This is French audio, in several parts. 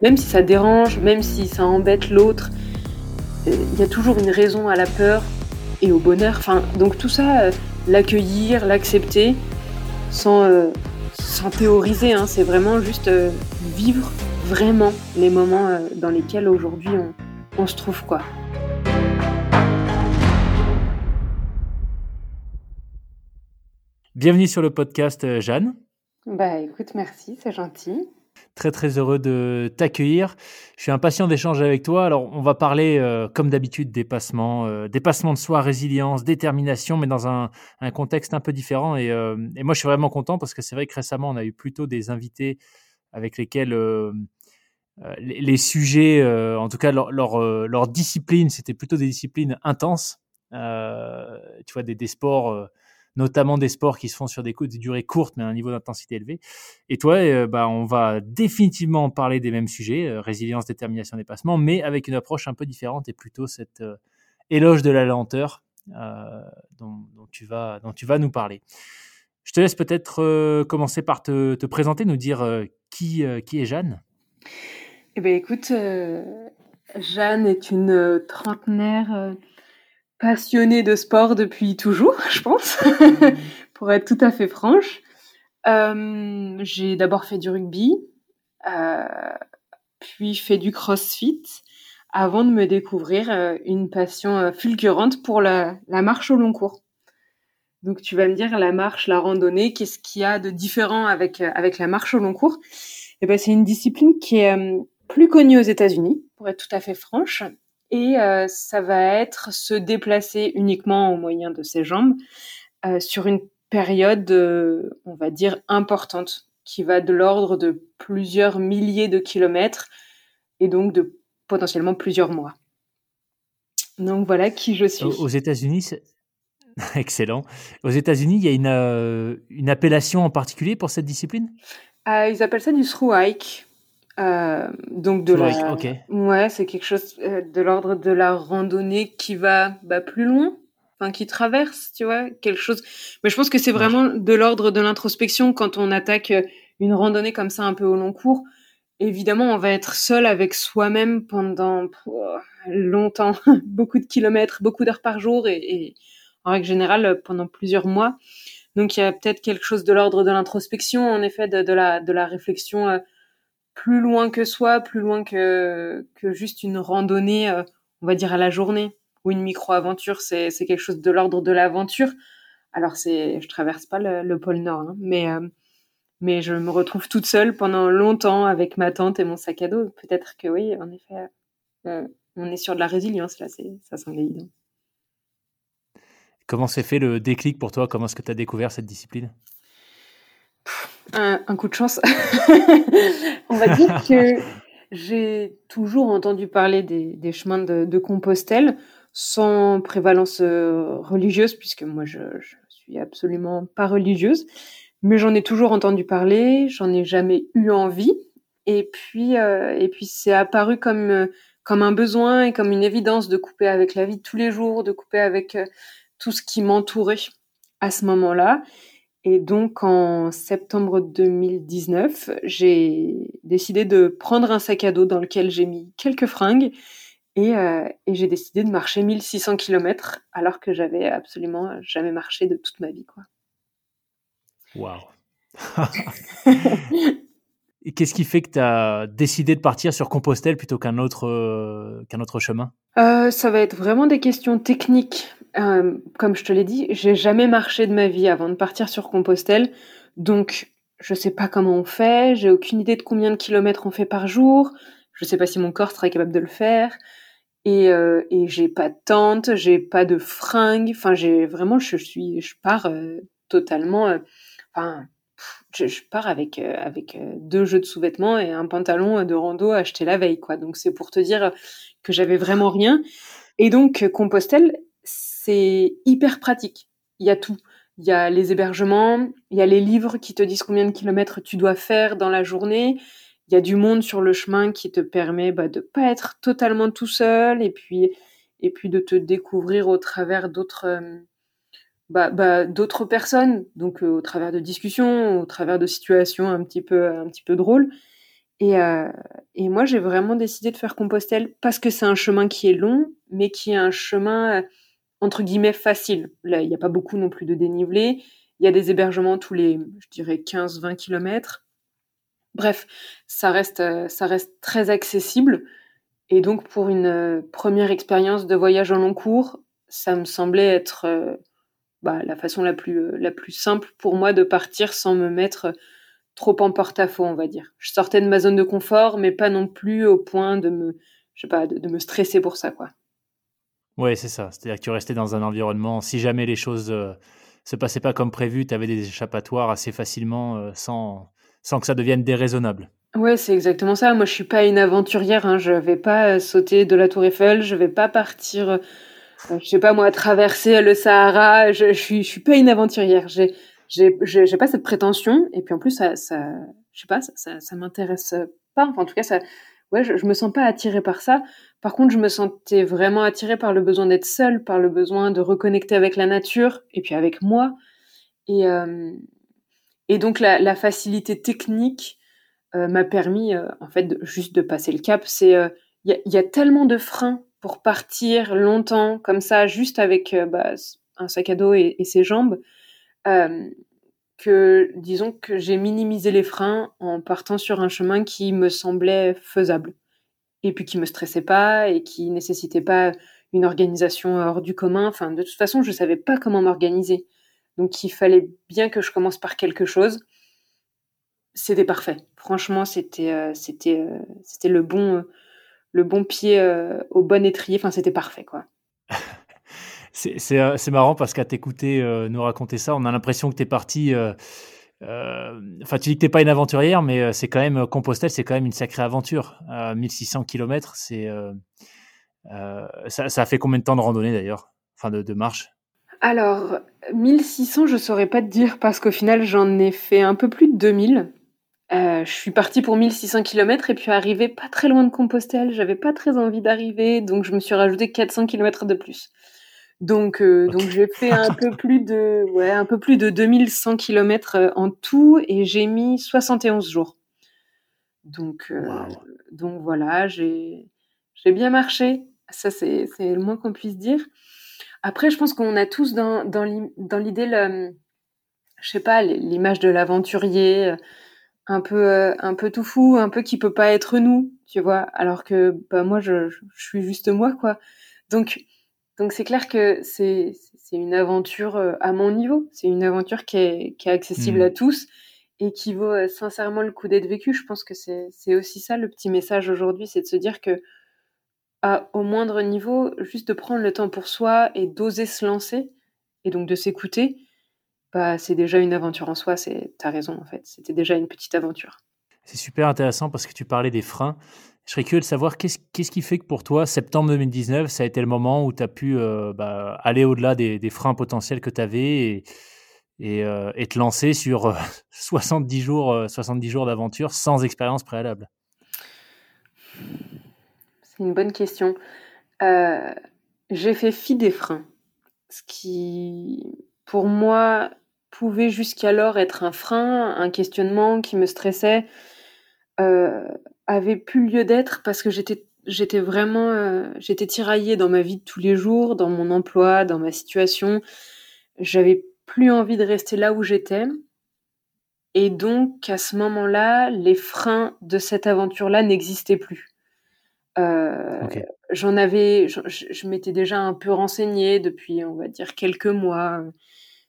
même si ça dérange, même si ça embête l'autre, euh, il y a toujours une raison à la peur et au bonheur. Enfin, donc tout ça, euh, l'accueillir, l'accepter, sans, euh, sans théoriser, hein, c'est vraiment juste vivre vraiment les moments dans lesquels aujourd'hui on, on se trouve quoi. Bienvenue sur le podcast Jeanne. Bah écoute, merci, c'est gentil. Très très heureux de t'accueillir. Je suis impatient d'échanger avec toi. Alors on va parler euh, comme d'habitude dépassement, euh, dépassement de soi, résilience, détermination, mais dans un, contexte un peu différent. Et, euh, et, moi je suis vraiment content parce que c'est vrai que récemment on a eu plutôt des invités avec lesquels les, les, sujets, en tout cas leur discipline, c'était plutôt des disciplines intenses. tu vois des, des sports notamment des sports qui se font sur des, des durées courtes, mais à un niveau d'intensité élevé. Et toi, euh, bah, on va définitivement parler des mêmes sujets, euh, résilience, détermination, dépassement, mais avec une approche un peu différente et plutôt cette euh, éloge de la lenteur dont, tu vas, dont tu vas nous parler. Je te laisse peut-être commencer par te, te, présenter, nous dire qui, qui est Jeanne. Eh bien, écoute, Jeanne est une trentenaire passionnée de sport depuis toujours, je pense, pour être tout à fait franche. Euh, j'ai d'abord fait du rugby, euh, puis fait du crossfit, avant de me découvrir euh, une passion fulgurante pour la, la, marche au long cours. Donc tu vas me dire la marche, la randonnée, qu'est-ce qu'il y a de différent avec avec la marche au long cours? Eh ben c'est une discipline qui est plus connue aux États-Unis, pour être tout à fait franche, et euh, ça va être se déplacer uniquement au moyen de ses jambes euh, sur une période, euh, on va dire, importante, qui va de l'ordre de plusieurs milliers de kilomètres et donc de potentiellement plusieurs mois. Donc voilà qui je suis. Aux États-Unis, excellent. Aux États-Unis, il y a une, une appellation en particulier pour cette discipline? Ils appellent ça du through hike. Euh, donc de la, ouais, c'est quelque chose euh, de l'ordre de la randonnée qui va bah, plus loin, enfin qui traverse, tu vois, quelque chose. Mais je pense que c'est vraiment de l'ordre de l'introspection quand on attaque euh, une randonnée comme ça un peu au long cours. Évidemment, on va être seul avec soi-même pendant longtemps, beaucoup de kilomètres, beaucoup d'heures par jour et, et, en règle générale pendant plusieurs mois. Donc il y a peut-être quelque chose de l'ordre de l'introspection, en effet, de, de, la de la réflexion. Plus loin que soi, plus loin que, que juste une randonnée, euh, on va dire à la journée, ou une micro-aventure, c'est, quelque chose de l'ordre de l'aventure. Alors c'est, je traverse pas le, pôle Nord, hein, mais euh, mais je me retrouve toute seule pendant longtemps avec ma tante et mon sac à dos. Peut-être que oui, en effet, euh, on est sur de la résilience là, ça semble évident. Comment s'est fait le déclic pour toi? Comment est-ce que tu as découvert cette discipline? Un, coup de chance. On va dire que j'ai toujours entendu parler des, chemins de, Compostelle sans prévalence euh, religieuse, puisque moi je, je suis absolument pas religieuse, mais j'en ai toujours entendu parler, j'en ai jamais eu envie, et puis euh, et puis c'est apparu comme euh, comme un besoin et comme une évidence de couper avec la vie tous les jours, de couper avec tout ce qui m'entourait à ce moment-là. Et donc en septembre 2019, j'ai décidé de prendre un sac à dos dans lequel j'ai mis quelques fringues et, euh, et j'ai décidé de marcher 1600 km alors que j'avais absolument jamais marché de toute ma vie. Quoi. Waouh Et qu'est-ce qui fait que tu as décidé de partir sur Compostelle plutôt qu'un autre, euh, qu'un autre chemin? Euh, Ça va être vraiment des questions techniques. Euh, comme je te l'ai dit, j'ai jamais marché de ma vie avant de partir sur Compostelle. Donc, je sais pas comment on fait, j'ai aucune idée de combien de kilomètres on fait par jour, je sais pas si mon corps serait capable de le faire. Et, et j'ai pas de tente, j'ai pas de fringues. Enfin, j'ai vraiment, je suis, je pars totalement. Enfin, je, pars avec avec deux jeux de sous-vêtements et un pantalon de rando acheté la veille, quoi. Donc c'est pour te dire que j'avais vraiment rien. Et donc Compostelle, c'est hyper pratique. Il y a tout. Il y a les hébergements, il y a les livres qui te disent combien de kilomètres tu dois faire dans la journée. Il y a du monde sur le chemin qui te permet bah, de pas être totalement tout seul et puis et puis de te découvrir au travers d'autres euh, bah, bah, d'autres personnes, donc euh, au travers de discussions, au travers de situations un petit peu un petit peu drôles. Et, et moi, j'ai vraiment décidé de faire Compostelle parce que c'est un chemin qui est long, mais qui est un chemin entre guillemets facile. Là, il n'y a pas beaucoup non plus de dénivelé. Il y a des hébergements tous les, je dirais, 15-20 kilomètres. Bref, ça reste, ça reste très accessible. Et donc, pour une première expérience de voyage en long cours, ça me semblait être bah, la façon la plus, la plus simple pour moi de partir sans me mettre trop en porte-à-faux, on va dire. Je sortais de ma zone de confort, mais pas non plus au point de me, je sais pas, de, me stresser pour ça, quoi. Ouais, c'est ça. C'est-à-dire que tu restais dans un environnement, si jamais les choses euh, se passaient pas comme prévu, tu avais des échappatoires assez facilement euh, sans, sans que ça devienne déraisonnable. Ouais, c'est exactement ça. Moi, je suis pas une aventurière. Hein. Je vais pas euh, sauter de la Tour Eiffel. Je vais pas partir, je sais pas moi, traverser le Sahara. Je, je suis, je suis pas une aventurière. J'ai, j'ai pas cette prétention et puis en plus ça ça je sais pas ça ça, m'intéresse pas enfin en tout cas ça ouais je, je, me sens pas attirée par ça par contre je me sentais vraiment attirée par le besoin d'être seule par le besoin de reconnecter avec la nature et puis avec moi et euh, et donc la, facilité technique euh, m'a permis euh, en fait juste de passer le cap c'est il y a, y, a, tellement de freins pour partir longtemps comme ça juste avec bah, un sac à dos et, ses jambes euh, que, disons que j'ai minimisé les freins en partant sur un chemin qui me semblait faisable et puis qui me stressait pas et qui nécessitait pas une organisation hors du commun. Enfin, de toute façon, je savais pas comment m'organiser. Donc, il fallait bien que je commence par quelque chose. C'était parfait. Franchement, c'était euh, c'était euh, c'était le bon le bon pied au bon étrier. Enfin, c'était parfait, quoi. Euh, c'est marrant parce qu'à t'écouter euh, nous raconter ça, on a l'impression que tu es parti. Euh, enfin, tu dis que tu pas une aventurière, mais c'est quand même Compostelle, c'est quand même une sacrée aventure. 1600 km, c'est ça, ça, a fait combien de temps de randonnée d'ailleurs? Enfin, de, de, marche? Alors, 1600, je saurais pas te dire parce qu'au final, j'en ai fait un peu plus de 2000. Je suis partie pour 1600 km et puis arrivé pas très loin de Compostelle. J'avais pas très envie d'arriver, donc je me suis rajouté 400 km de plus. Donc, euh, donc j'ai fait un peu plus de, ouais, un peu plus de 2100 km euh, en tout et j'ai mis 71 jours. Donc, euh, donc voilà, j'ai, j'ai bien marché. Ça, c'est, c'est le moins qu'on puisse dire. Après, je pense qu'on a tous dans, dans, l'idée, le, je sais pas, l'image de l'aventurier, un peu, un peu tout fou, un peu qui peut pas être nous, tu vois. Alors que, bah, moi, je, je suis juste moi, quoi. Donc, donc c'est clair que c'est une aventure euh, à mon niveau, c'est une aventure qui est, qui est accessible à mmh. tous et qui vaut euh, sincèrement le coup d'être vécu. Je pense que c'est aussi ça le petit message aujourd'hui, c'est de se dire que à, au moindre niveau, juste de prendre le temps pour soi et d'oser se lancer et donc de s'écouter, bah, c'est déjà une aventure en soi. C'est, t'as raison en fait, c'était déjà une petite aventure. C'est super intéressant parce que tu parlais des freins. Je serais curieux de savoir qu'est-ce, qu'est-ce qui fait que pour toi, septembre 2019, ça a été le moment où tu as pu euh, bah, aller au-delà des, freins potentiels que tu avais et, euh, et, te lancer sur 70 euh, jours, 70 jours d'aventure sans expérience préalable? C'est une bonne question. j'ai fait fi des freins, ce qui, pour moi, pouvait jusqu'alors être un frein, un questionnement qui me stressait avait plus lieu d'être parce que j'étais j'étais vraiment euh, j'étais tiraillée dans ma vie de tous les jours, dans mon emploi, dans ma situation. J'avais plus envie de rester là où j'étais. Et donc à ce moment-là, les freins de cette aventure-là n'existaient plus. Euh, J'en avais, je, je m'étais déjà un peu renseignée depuis, on va dire, quelques mois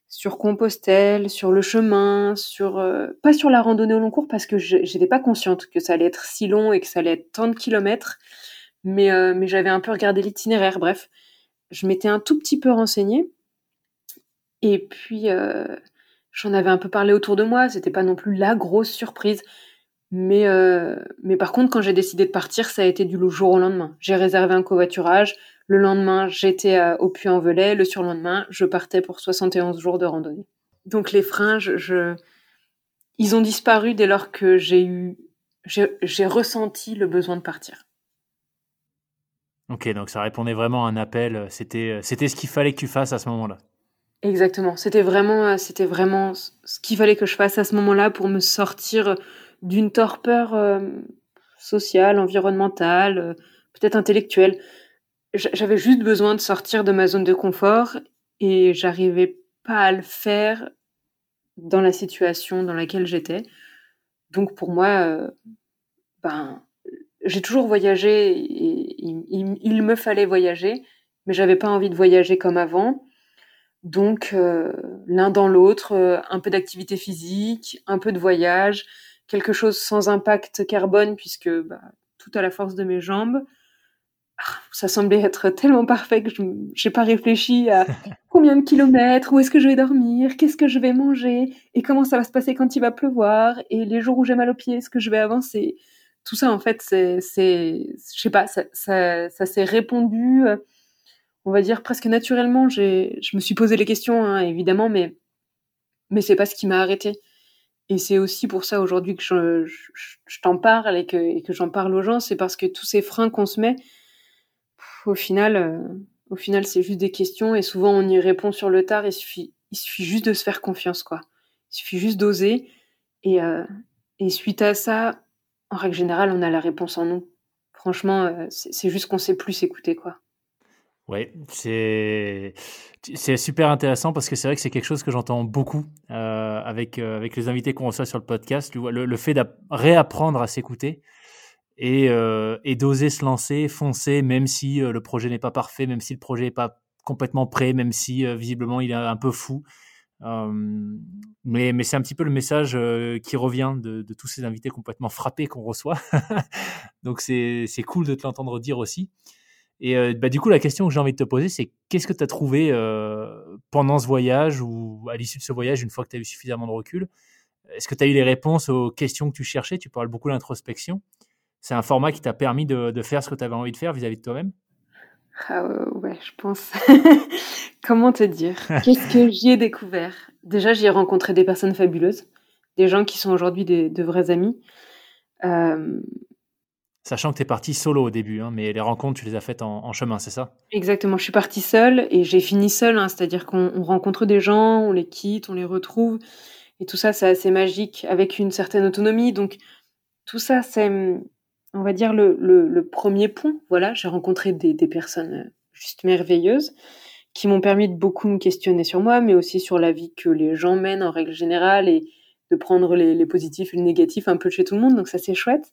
sur Compostelle, sur le chemin, sur euh, pas sur la randonnée au long cours parce que j'étais pas consciente que ça allait être si long et que ça allait être tant de kilomètres, mais euh, mais j'avais un peu regardé l'itinéraire. Bref, je m'étais un tout petit peu renseignée et puis euh, j'en avais un peu parlé autour de moi. C'était pas non plus la grosse surprise, mais mais par contre quand j'ai décidé de partir, ça a été du jour au lendemain. J'ai réservé un covoiturage. Le lendemain, j'étais au Puy-en-Velay. Le surlendemain, je partais pour 71 jours de randonnée. Donc les freins, je, ils ont disparu dès lors que j'ai eu, j'ai ressenti le besoin de partir. Ok, donc ça répondait vraiment à un appel. C'était, c'était ce qu'il fallait que tu fasses à ce moment-là. Exactement. C'était vraiment, c'était vraiment ce qu'il fallait que je fasse à ce moment-là pour me sortir d'une torpeur euh, sociale, environnementale, peut-être intellectuelle. J'avais juste besoin de sortir de ma zone de confort et j'arrivais pas à le faire dans la situation dans laquelle j'étais. Donc pour moi, ben, j'ai toujours voyagé et il, me fallait voyager, mais j'avais pas envie de voyager comme avant. Donc euh, l'un dans l'autre, euh, un peu d'activité physique, un peu de voyage, quelque chose sans impact carbone puisque bah, tout à la force de mes jambes. Ça semblait être tellement parfait que je n'ai pas réfléchi à combien de kilomètres, où est-ce que je vais dormir, qu'est-ce que je vais manger, et comment ça va se passer quand il va pleuvoir, et les jours où j'ai mal aux pieds, est-ce que je vais avancer tout ça, en fait, c'est, je sais pas, ça, ça, ça s'est répondu, euh, on va dire presque naturellement. Je me suis posé les questions, hein, évidemment, mais, mais c'est pas ce qui m'a arrêté. Et c'est aussi pour ça aujourd'hui que je, je, t'en parle et que, et que j'en parle aux gens, c'est parce que tous ces freins qu'on se met, au final, euh, au final, c'est juste des questions et souvent on y répond sur le tard. Il suffit, il suffit juste de se faire confiance, quoi. Il suffit juste d'oser. Et, euh, et suite à ça, en règle générale, on a la réponse en nous. Franchement, euh, c'est juste qu'on sait plus s'écouter, quoi. Oui, c'est super intéressant parce que c'est vrai que c'est quelque chose que j'entends beaucoup avec avec les invités qu'on reçoit sur le podcast. Le, le fait de réapprendre à s'écouter et, et d'oser se lancer, foncer, même si le projet n'est pas parfait, même si le projet n'est pas complètement prêt, même si visiblement il est un peu fou mais, mais c'est un petit peu le message qui revient de, tous ces invités complètement frappés qu'on reçoit. Donc c'est cool de te l'entendre dire aussi. Et bah, du coup, la question que j'ai envie de te poser, c'est qu'est-ce que tu as trouvé pendant ce voyage ou à l'issue de ce voyage, une fois que tu as eu suffisamment de recul Est-ce que tu as eu les réponses aux questions que tu cherchais? Tu parles beaucoup d'introspection. C'est un format qui t'a permis de, de, faire ce que tu avais envie de faire vis-à-vis -vis de toi-même? Ah ouais, je pense. Comment te dire? Qu'est-ce que j'y ai découvert? Déjà, j'y ai rencontré des personnes fabuleuses, des gens qui sont aujourd'hui de vrais amis. Euh, Sachant que tu es partie solo au début, hein, mais les rencontres, tu les as faites en, chemin, c'est ça? Exactement, je suis partie seule et j'ai fini seule, hein, c'est-à-dire qu'on rencontre des gens, on les quitte, on les retrouve, et tout ça, c'est assez magique, avec une certaine autonomie. Donc, tout ça, c'est on va dire, le, le, premier pont. Voilà, j'ai rencontré des, des, personnes euh, juste merveilleuses qui m'ont permis de beaucoup me questionner sur moi, mais aussi sur la vie que les gens mènent en règle générale et de prendre les, positifs et les négatifs un peu chez tout le monde. Donc ça, c'est chouette.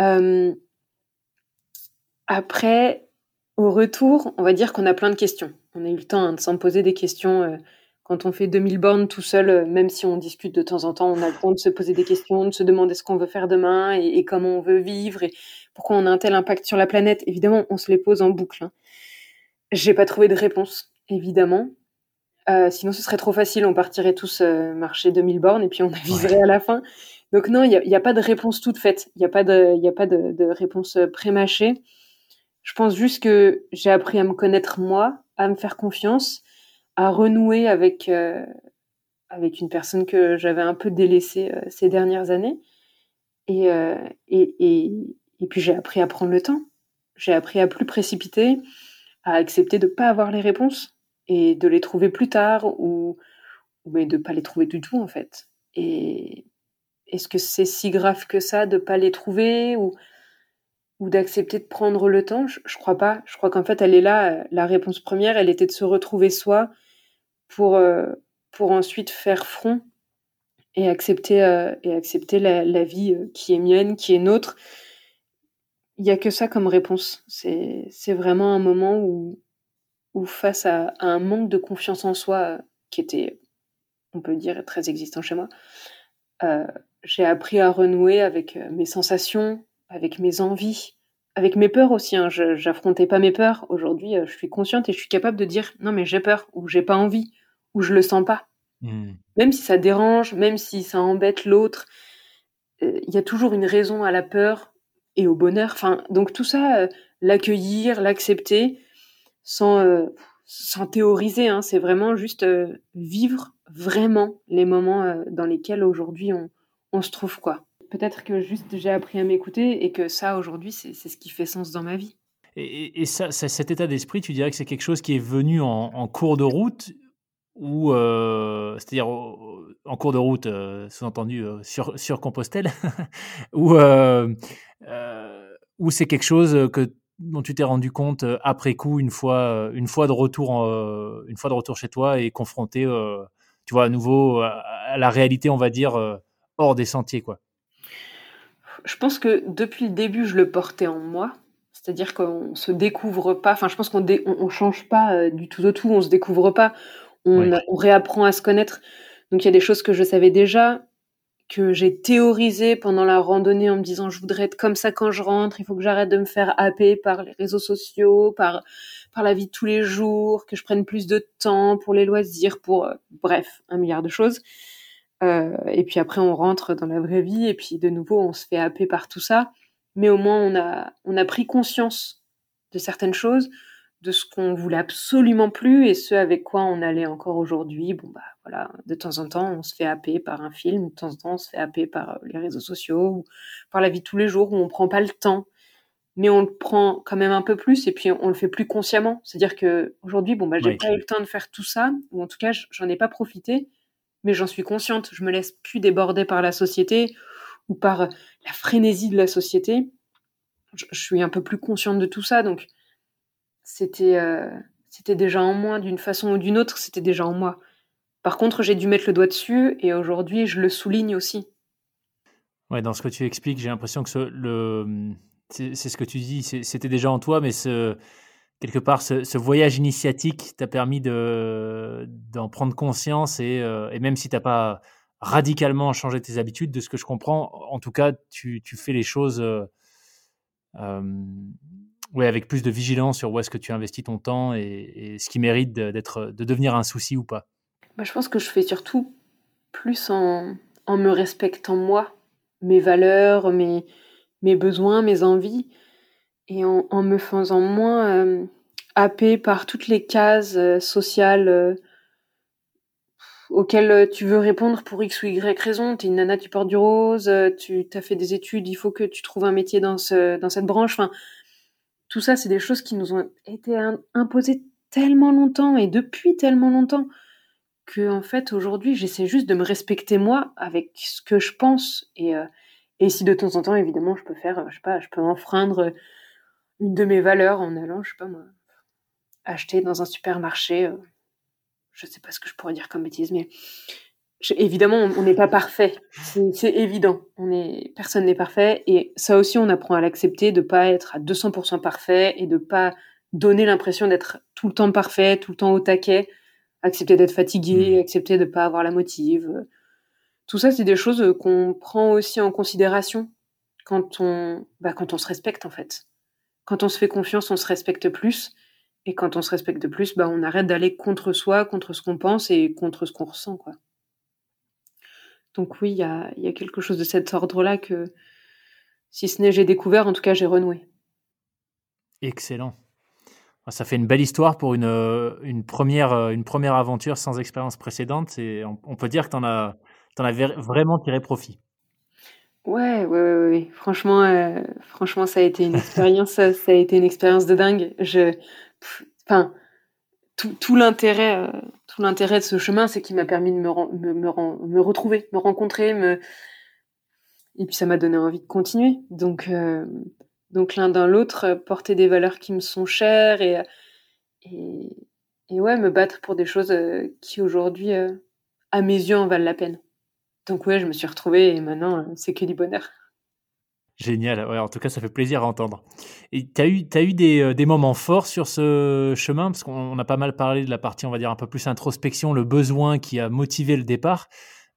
Euh, après, au retour, on va dire qu'on a plein de questions. On a eu le temps hein, de s'en poser des questions. Euh, quand on fait 2000 bornes tout seul, euh, même si on discute de temps en temps, on a le temps de se poser des questions, de se demander ce qu'on veut faire demain et, comment on veut vivre et pourquoi on a un tel impact sur la planète. Évidemment, on se les pose en boucle. Hein. J'ai pas trouvé de réponse, évidemment. Euh, sinon, ce serait trop facile. On partirait tous euh, marcher 2000 bornes et puis on aviserait à la fin. Donc non, il n'y a, a, pas de réponse toute faite. Il n'y a pas de, y a pas de, de réponse prémâchée. Je pense juste que j'ai appris à me connaître moi, à me faire confiance à renouer avec, euh, avec une personne que j'avais un peu délaissée euh, ces dernières années. Euh, et, et, et, puis j'ai appris à prendre le temps. J'ai appris à plus précipiter, à accepter de ne pas avoir les réponses et de les trouver plus tard ou, mais de ne pas les trouver du tout en fait. Et est-ce que c'est si grave que ça de ne pas les trouver ou ou d'accepter de prendre le temps, je, je crois pas. Je crois qu'en fait, elle est là. La réponse première, elle était de se retrouver soi pour, euh, pour ensuite faire front et accepter, euh, et accepter la, vie euh, qui est mienne, qui est nôtre. Il n'y a que ça comme réponse. C'est vraiment un moment où, où face à, un manque de confiance en soi qui était, on peut dire, très existant chez moi, j'ai appris à renouer avec mes sensations, avec mes envies, avec mes peurs aussi. Hein. J'affrontais pas mes peurs. Aujourd'hui, je suis consciente et je suis capable de dire non, mais j'ai peur ou j'ai pas envie ou je le sens pas. Mmh. Même si ça dérange, même si ça embête l'autre, euh, il y a toujours une raison à la peur et au bonheur. Enfin, donc tout ça, euh, l'accueillir, l'accepter, sans, sans théoriser. Hein. C'est vraiment juste vivre vraiment les moments dans lesquels aujourd'hui on, on se trouve quoi. Peut-être que juste j'ai appris à m'écouter et que ça, aujourd'hui, c'est ce qui fait sens dans ma vie. Et, ça, cet état d'esprit, tu dirais que c'est quelque chose qui est venu en, cours de route ou euh, c'est-à-dire en, cours de route, sous-entendu sur, sur Compostelle, ou, ou c'est quelque chose que dont tu t'es rendu compte après coup, une fois, une fois de retour, une fois de retour chez toi et confronté, tu vois, à nouveau à la réalité, on va dire, hors des sentiers, quoi. Je pense que depuis le début, je le portais en moi. C'est-à-dire qu'on se découvre pas. Enfin, je pense qu'on on, change pas du tout au tout. On se découvre pas. On, on, réapprend à se connaître. Donc il y a des choses que je savais déjà que j'ai théorisé pendant la randonnée en me disant je voudrais être comme ça quand je rentre, il faut que j'arrête de me faire happer par les réseaux sociaux, par par la vie de tous les jours, que je prenne plus de temps pour les loisirs, pour euh, bref, un milliard de choses. Euh, et puis après on rentre dans la vraie vie et puis de nouveau on se fait happer par tout ça, mais au moins on a on a pris conscience de certaines choses, de ce qu'on voulait absolument plus et ce avec quoi on allait encore aujourd'hui. Bon, bah voilà, de temps en temps, on se fait happer par un film, de temps en temps, on se fait happer par euh, les réseaux sociaux ou par la vie de tous les jours où on prend pas le temps. Mais on le prend quand même un peu plus et puis on le fait plus consciemment. C'est-à-dire que aujourd'hui, bon, bah, j'ai pas eu le temps de faire tout ça, ou en tout cas, j'en ai pas profité, mais j'en suis consciente. Je me laisse plus déborder par la société ou par la frénésie de la société. Je, je suis un peu plus consciente de tout ça, donc c'était euh, c'était déjà en moi d'une façon ou d'une autre, c'était déjà en moi. Par contre, j'ai dû mettre le doigt dessus et aujourd'hui, je le souligne aussi. Ouais, dans ce que tu expliques, j'ai l'impression que c'est ce que tu dis, c'était déjà en toi, mais quelque part, ce, voyage initiatique t'a permis d'en prendre conscience et, euh, et même si tu n'as pas radicalement changé tes habitudes, de ce que je comprends, en tout cas, tu, tu fais les choses euh, oui, avec plus de vigilance sur où est-ce que tu investis ton temps et, ce qui mérite d'être, de devenir un souci ou pas. Bah, je pense que je fais surtout plus en, en me respectant moi, mes valeurs, mes, mes besoins, mes envies, et en, me faisant moins euh, happer par toutes les cases euh, sociales euh, auxquelles tu veux répondre pour X ou Y raison. Tu es une nana, tu portes du rose, tu as fait des études, il faut que tu trouves un métier dans, ce, dans cette branche. Tout ça, c'est des choses qui nous ont été imposées tellement longtemps et depuis tellement longtemps que en fait aujourd'hui j'essaie juste de me respecter moi avec ce que je pense et, euh, si de temps en temps évidemment je peux faire je sais pas je peux enfreindre une de mes valeurs en allant je sais pas moi acheter dans un supermarché euh, je sais pas ce que je pourrais dire comme bêtise mais évidemment, on n'est pas parfait. C'est évident. On est, personne n'est parfait. Et ça aussi, on apprend à l'accepter, de pas être à 200% parfait et de pas donner l'impression d'être tout le temps parfait, tout le temps au taquet. Accepter d'être fatigué, mmh. accepter de pas avoir la motive. Tout ça, c'est des choses qu'on prend aussi en considération quand on, bah, quand on se respecte, en fait. Quand on se fait confiance, on se respecte plus. Et quand on se respecte plus, bah, on arrête d'aller contre soi, contre ce qu'on pense et contre ce qu'on ressent, quoi. Donc oui, il y a, quelque chose de cet ordre-là que, si ce n'est j'ai découvert, en tout cas j'ai renoué. Excellent. Ça fait une belle histoire pour une, euh, une, première, euh, une première aventure sans expérience précédente. Et on, peut dire que tu en as, en as vraiment tiré profit. Ouais, ouais, ouais, ouais. Franchement, euh, franchement, ça a été une expérience, ça, a été une expérience de dingue. Je, enfin, tout, l'intérêt, euh, tout l'intérêt de ce chemin, c'est qu'il m'a permis de me, me, me, retrouver, me rencontrer, me... et puis ça m'a donné envie de continuer. Donc, euh, l'un dans l'autre, porter des valeurs qui me sont chères et, ouais, me battre pour des choses euh, qui aujourd'hui, à mes yeux, en valent la peine. Donc ouais, je me suis retrouvée et maintenant, c'est que du bonheur. Génial, en tout cas, ça fait plaisir à entendre. Et tu as eu, as eu des, euh, des, moments forts sur ce chemin, parce qu'on a pas mal parlé de la partie, on va dire, un peu plus introspection, le besoin qui a motivé le départ,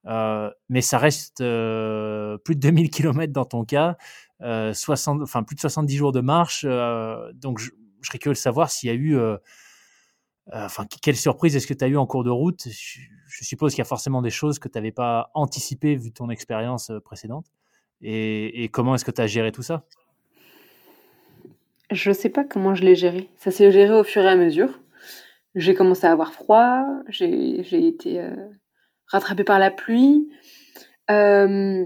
euh, mais ça reste euh, plus de 2000 km dans ton cas, 60, enfin, plus de 70 jours de marche, donc je, serais curieux de savoir s'il y a eu... enfin, quelle surprise est-ce que tu as eu en cours de route? Je, je suppose qu'il y a forcément des choses que tu n'avais pas anticipées vu ton expérience précédente. Et, comment est-ce que tu as géré tout ça? Je ne sais pas comment je l'ai géré. Ça s'est géré au fur et à mesure. J'ai commencé à avoir froid, j'ai été euh, rattrapée par la pluie. Euh,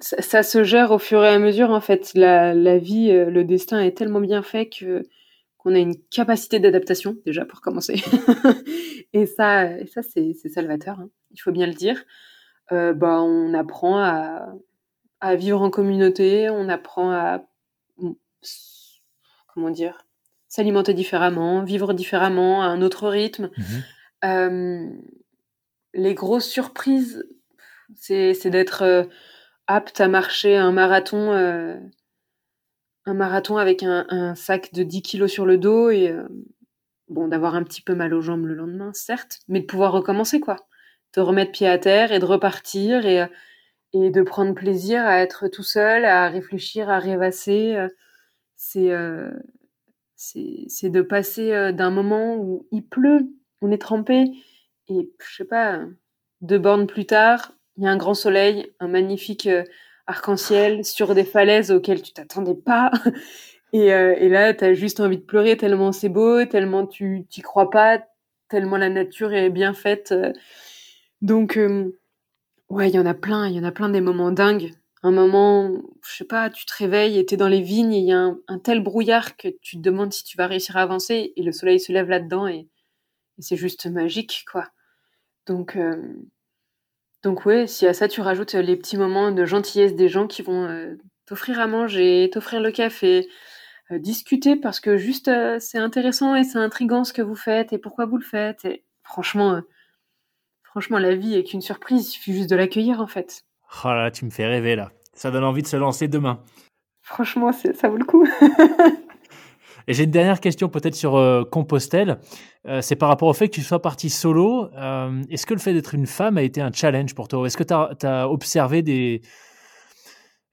ça, se gère au fur et à mesure en fait. La, vie, euh, le destin est tellement bien fait qu'on a une capacité d'adaptation déjà pour commencer. et ça, ça c'est salvateur. Hein. il faut bien le dire, bah, on apprend à, à vivre en communauté, on apprend à comment dire s'alimenter différemment, vivre différemment, à un autre rythme. Mmh les grosses surprises, c'est d'être apte à marcher un marathon, un marathon avec un, sac de 10 kilos sur le dos et bon, d'avoir un petit peu mal aux jambes le lendemain, certes, mais de pouvoir recommencer, quoi. De remettre pied à terre et de repartir et, et de prendre plaisir à être tout seul, à réfléchir, à rêvasser. C'est c'est de passer d'un moment où il pleut, on est trempé, et je sais pas, deux bornes plus tard, il y a un grand soleil, un magnifique arc-en-ciel sur des falaises auxquelles tu t'attendais pas. Et, et là, tu as juste envie de pleurer tellement c'est beau, tellement tu t'y crois pas, tellement la nature est bien faite. Donc, ouais, il y en a plein, il y en a plein des moments dingues un moment, je sais pas, tu te réveilles et es dans les vignes et il y a un, tel brouillard que tu te demandes si tu vas réussir à avancer et le soleil se lève là-dedans et, c'est juste magique, quoi. Donc, euh, donc ouais, si à ça tu rajoutes les petits moments de gentillesse des gens qui vont euh, t'offrir à manger, t'offrir le café, euh, discuter parce que juste c'est intéressant et c'est intrigant ce que vous faites et pourquoi vous le faites. Et franchement, franchement, la vie est qu'une surprise, il suffit juste de l'accueillir en fait. Oh là, tu me fais rêver là. Ça donne envie de se lancer demain. Franchement, ça vaut le coup. Et j'ai une dernière question peut-être sur euh, Compostelle. Euh, c'est par rapport au fait que tu sois parti solo. Euh, est-ce que le fait d'être une femme a été un challenge pour toi? Est-ce que tu as, observé des...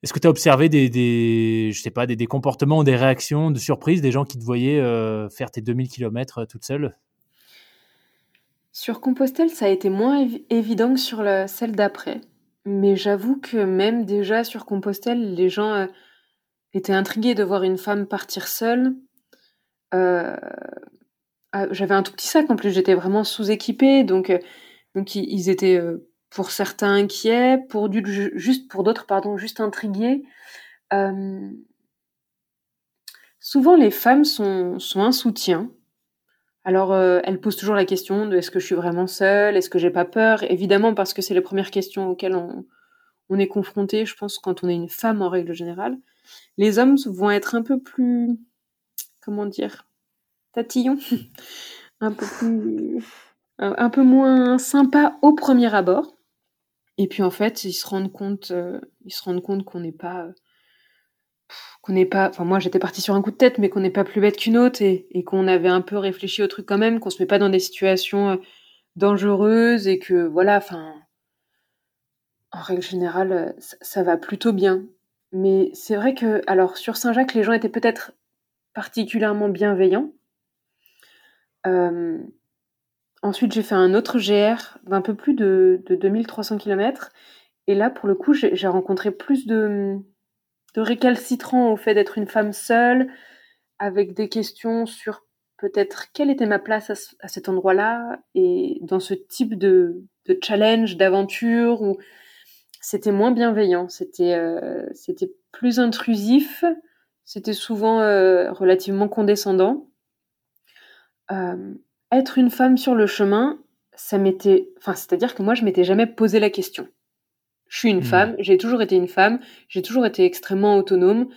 Est-ce que tu as observé des, je sais pas, des, comportements ou des réactions de surprise des gens qui te voyaient faire tes 2000 km toute seule? Sur Compostelle, ça a été moins évident que sur celle d'après. Mais j'avoue que même déjà sur Compostelle, les gens euh, étaient intrigués de voir une femme partir seule. Euh, ah, j'avais un tout petit sac en plus, j'étais vraiment sous-équipée, donc, euh, donc ils, étaient pour certains inquiets, pour juste pour d'autres pardon, juste intrigués. souvent les femmes sont, sont un soutien. Alors, euh, elle pose toujours la question de est-ce que je suis vraiment seule, est-ce que j'ai pas peur? Évidemment, parce que c'est les premières questions auxquelles on, est confronté, je pense, quand on est une femme en règle générale. Les hommes vont être un peu plus, comment dire, tatillons, un peu plus, un, peu moins sympa au premier abord. Et puis en fait, ils se rendent compte, euh, ils se rendent compte qu'on n'est pas qu'on n'est pas, enfin moi j'étais partie sur un coup de tête, mais qu'on n'est pas plus bête qu'une autre et, qu'on avait un peu réfléchi au truc quand même, qu'on se met pas dans des situations euh, dangereuses et que voilà, enfin, en règle générale, euh, ça, va plutôt bien. Mais c'est vrai que, alors sur Saint-Jacques, les gens étaient peut-être particulièrement bienveillants. Euh, ensuite, j'ai fait un autre GR d'un peu plus de, de 2300 km. Et là, pour le coup, j'ai rencontré plus de, de récalcitrant au fait d'être une femme seule, avec des questions sur peut-être quelle était ma place à, cet endroit-là, et dans ce type de, challenge, d'aventure, où c'était moins bienveillant, c'était euh, c'était plus intrusif, c'était souvent euh, relativement condescendant. Euh, être une femme sur le chemin, ça m'était, enfin, c'est-à-dire que moi, je m'étais jamais posé la question. Je suis une mmh. femme, j'ai toujours été une femme, j'ai toujours été extrêmement autonome.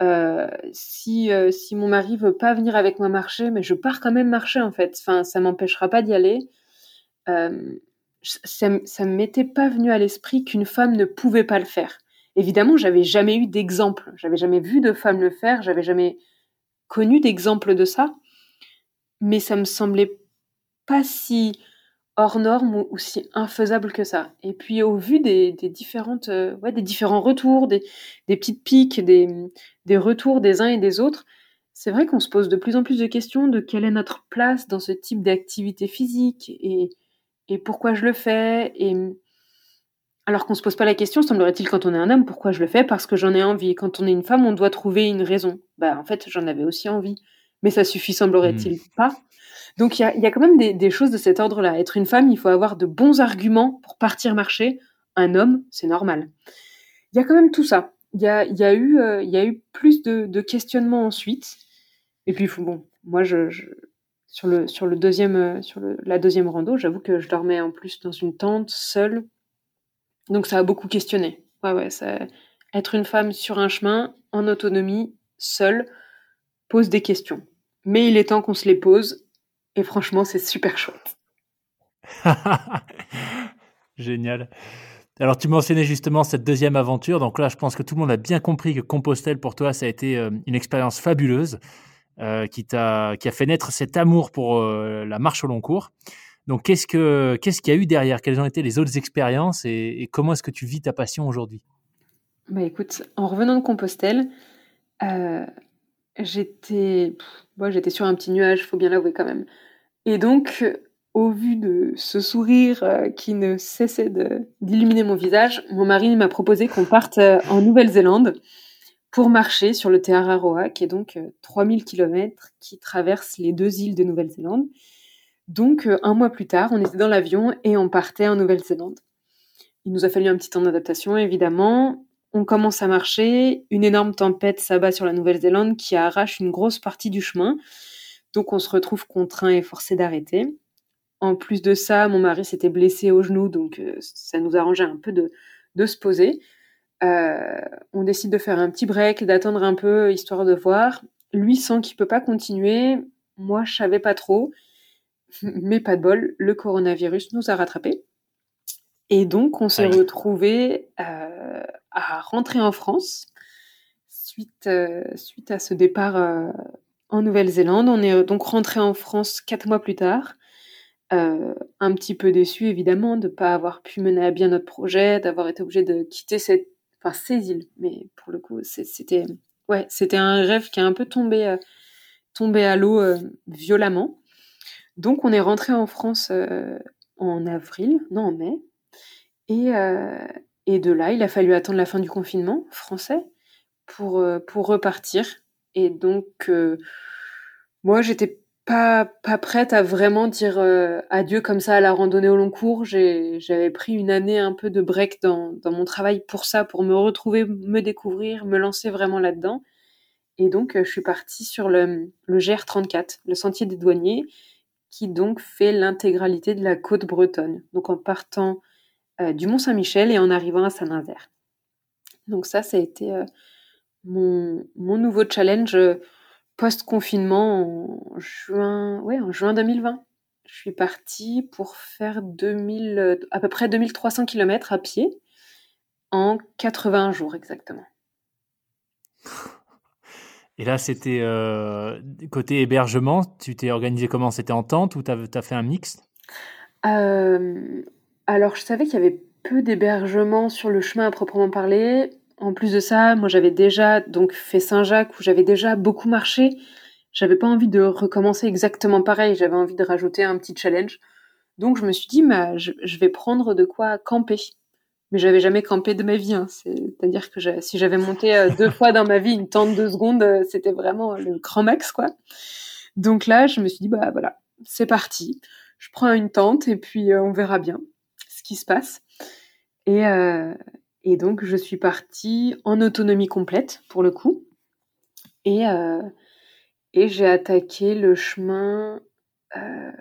Euh, si, euh, si mon mari veut pas venir avec moi marcher, mais je pars quand même marcher en fait. Enfin, ça m'empêchera pas d'y aller. Euh, ça, ça m'était pas venu à l'esprit qu'une femme ne pouvait pas le faire. Évidemment, j'avais jamais eu d'exemple, j'avais jamais vu de femme le faire, j'avais jamais connu d'exemple de ça, mais ça me semblait pas si hors norme ou, si infaisable que ça. Et puis au vu des, différentes, euh, ouais, des différents retours, des, petites piques, des, retours des uns et des autres, c'est vrai qu'on se pose de plus en plus de questions de quelle est notre place dans ce type d'activité physique et, pourquoi je le fais. Et alors qu'on se pose pas la question, semblerait-il quand on est un homme, pourquoi je le fais? Parce que j'en ai envie. Quand on est une femme, on doit trouver une raison. Bah en fait, j'en avais aussi envie, mais ça suffit semblerait-il mmh. pas. Donc il y a, quand même des, choses de cet ordre-là. Être une femme, il faut avoir de bons arguments pour partir marcher. Un homme, c'est normal. Il y a quand même tout ça. Il y a, eu, euh, eu plus de, questionnements ensuite. Et puis bon, moi sur le, deuxième, sur la deuxième rando, j'avoue que je dormais en plus dans une tente, seule. Donc ça a beaucoup questionné. Ouais, ouais, être une femme sur un chemin, en autonomie, seule, pose des questions. Mais il est temps qu'on se les pose. Et franchement, c'est super chouette. Génial. Alors, tu mentionnais justement cette deuxième aventure. Donc là, je pense que tout le monde a bien compris que Compostelle, pour toi, ça a été euh, une expérience fabuleuse euh, qui, a, qui a fait naître cet amour pour euh, la marche au long cours. Donc, qu'est-ce qu'il qu'est-ce qu'il y a eu derrière? Quelles ont été les autres expériences et, comment est-ce que tu vis ta passion aujourd'hui? Bah, Écoute, en revenant de Compostelle, j'étais j'étais sur un petit nuage, faut bien l'avouer quand même. Et donc, au vu de ce sourire euh, qui ne cessait d'illuminer mon visage, mon mari m'a proposé qu'on parte euh, en Nouvelle-Zélande pour marcher sur le Te Araroa, qui est donc 3000 euh, km qui traverse les deux îles de Nouvelle-Zélande. Donc, un mois plus tard, on était dans l'avion et on partait en Nouvelle-Zélande. Il nous a fallu un petit temps d'adaptation, évidemment. On commence à marcher, une énorme tempête s'abat sur la Nouvelle-Zélande qui arrache une grosse partie du chemin. Donc, on se retrouve contraint et forcé d'arrêter. En plus de ça, mon mari s'était blessé au genou, donc euh, ça nous arrangeait un peu de, de se poser. Euh, on décide de faire un petit break, d'attendre un peu, histoire de voir. Lui sent qu'il peut pas continuer. Moi, je savais pas trop. Mais pas de bol, le coronavirus nous a rattrapés. Et donc, on s'est retrouvé euh, à rentrer en France suite, suite à ce départ en Nouvelle-Zélande. On est donc rentré en France quatre mois plus tard. Euh, un petit peu déçu évidemment de ne pas avoir pu mener à bien notre projet, d'avoir été obligé de quitter cette, enfin, ces îles. Mais pour le coup, c'était ouais, c'était un rêve qui est un peu tombé, euh, tombé à l'eau euh, violemment. Donc on est rentré en France en avril, non en mai. Et, et de là, il a fallu attendre la fin du confinement français pour, pour repartir. Et donc, moi, j'étais pas, pas prête à vraiment dire euh, adieu comme ça à la randonnée au long cours. J'avais pris une année un peu de break dans, dans, mon travail pour ça, pour me retrouver, me découvrir, me lancer vraiment là-dedans. Et donc, euh, je suis partie sur le, le GR34, le sentier des douaniers, qui donc fait l'intégralité de la côte bretonne. Donc, en partant euh, du Mont-Saint-Michel et en arrivant à Saint-Nazaire. Donc, ça, ça a été mon, mon nouveau challenge post-confinement en juin, ouais, en juin 2020. Je suis partie pour faire 2000, à peu près 2300 km à pied en 80 jours exactement. Et là, c'était euh, côté hébergement, tu t'es organisé comment? C'était en tente ou tu as, fait un mix? Euh, Alors, je savais qu'il y avait peu d'hébergement sur le chemin à proprement parler. En plus de ça, moi j'avais déjà donc fait Saint-Jacques où j'avais déjà beaucoup marché. J'avais pas envie de recommencer exactement pareil, j'avais envie de rajouter un petit challenge. Donc je me suis dit, bah, je, vais prendre de quoi camper. Mais j'avais jamais campé de ma vie. Hein. C'est-à-dire que si j'avais monté euh, deux fois dans ma vie une tente de secondes, euh, c'était vraiment le grand max, quoi. Donc là, je me suis dit, bah voilà, c'est parti. Je prends une tente et puis euh, on verra bien qui se passe. Et, et donc, je suis partie en autonomie complète, pour le coup. Et, euh, et j'ai attaqué le chemin. Euh,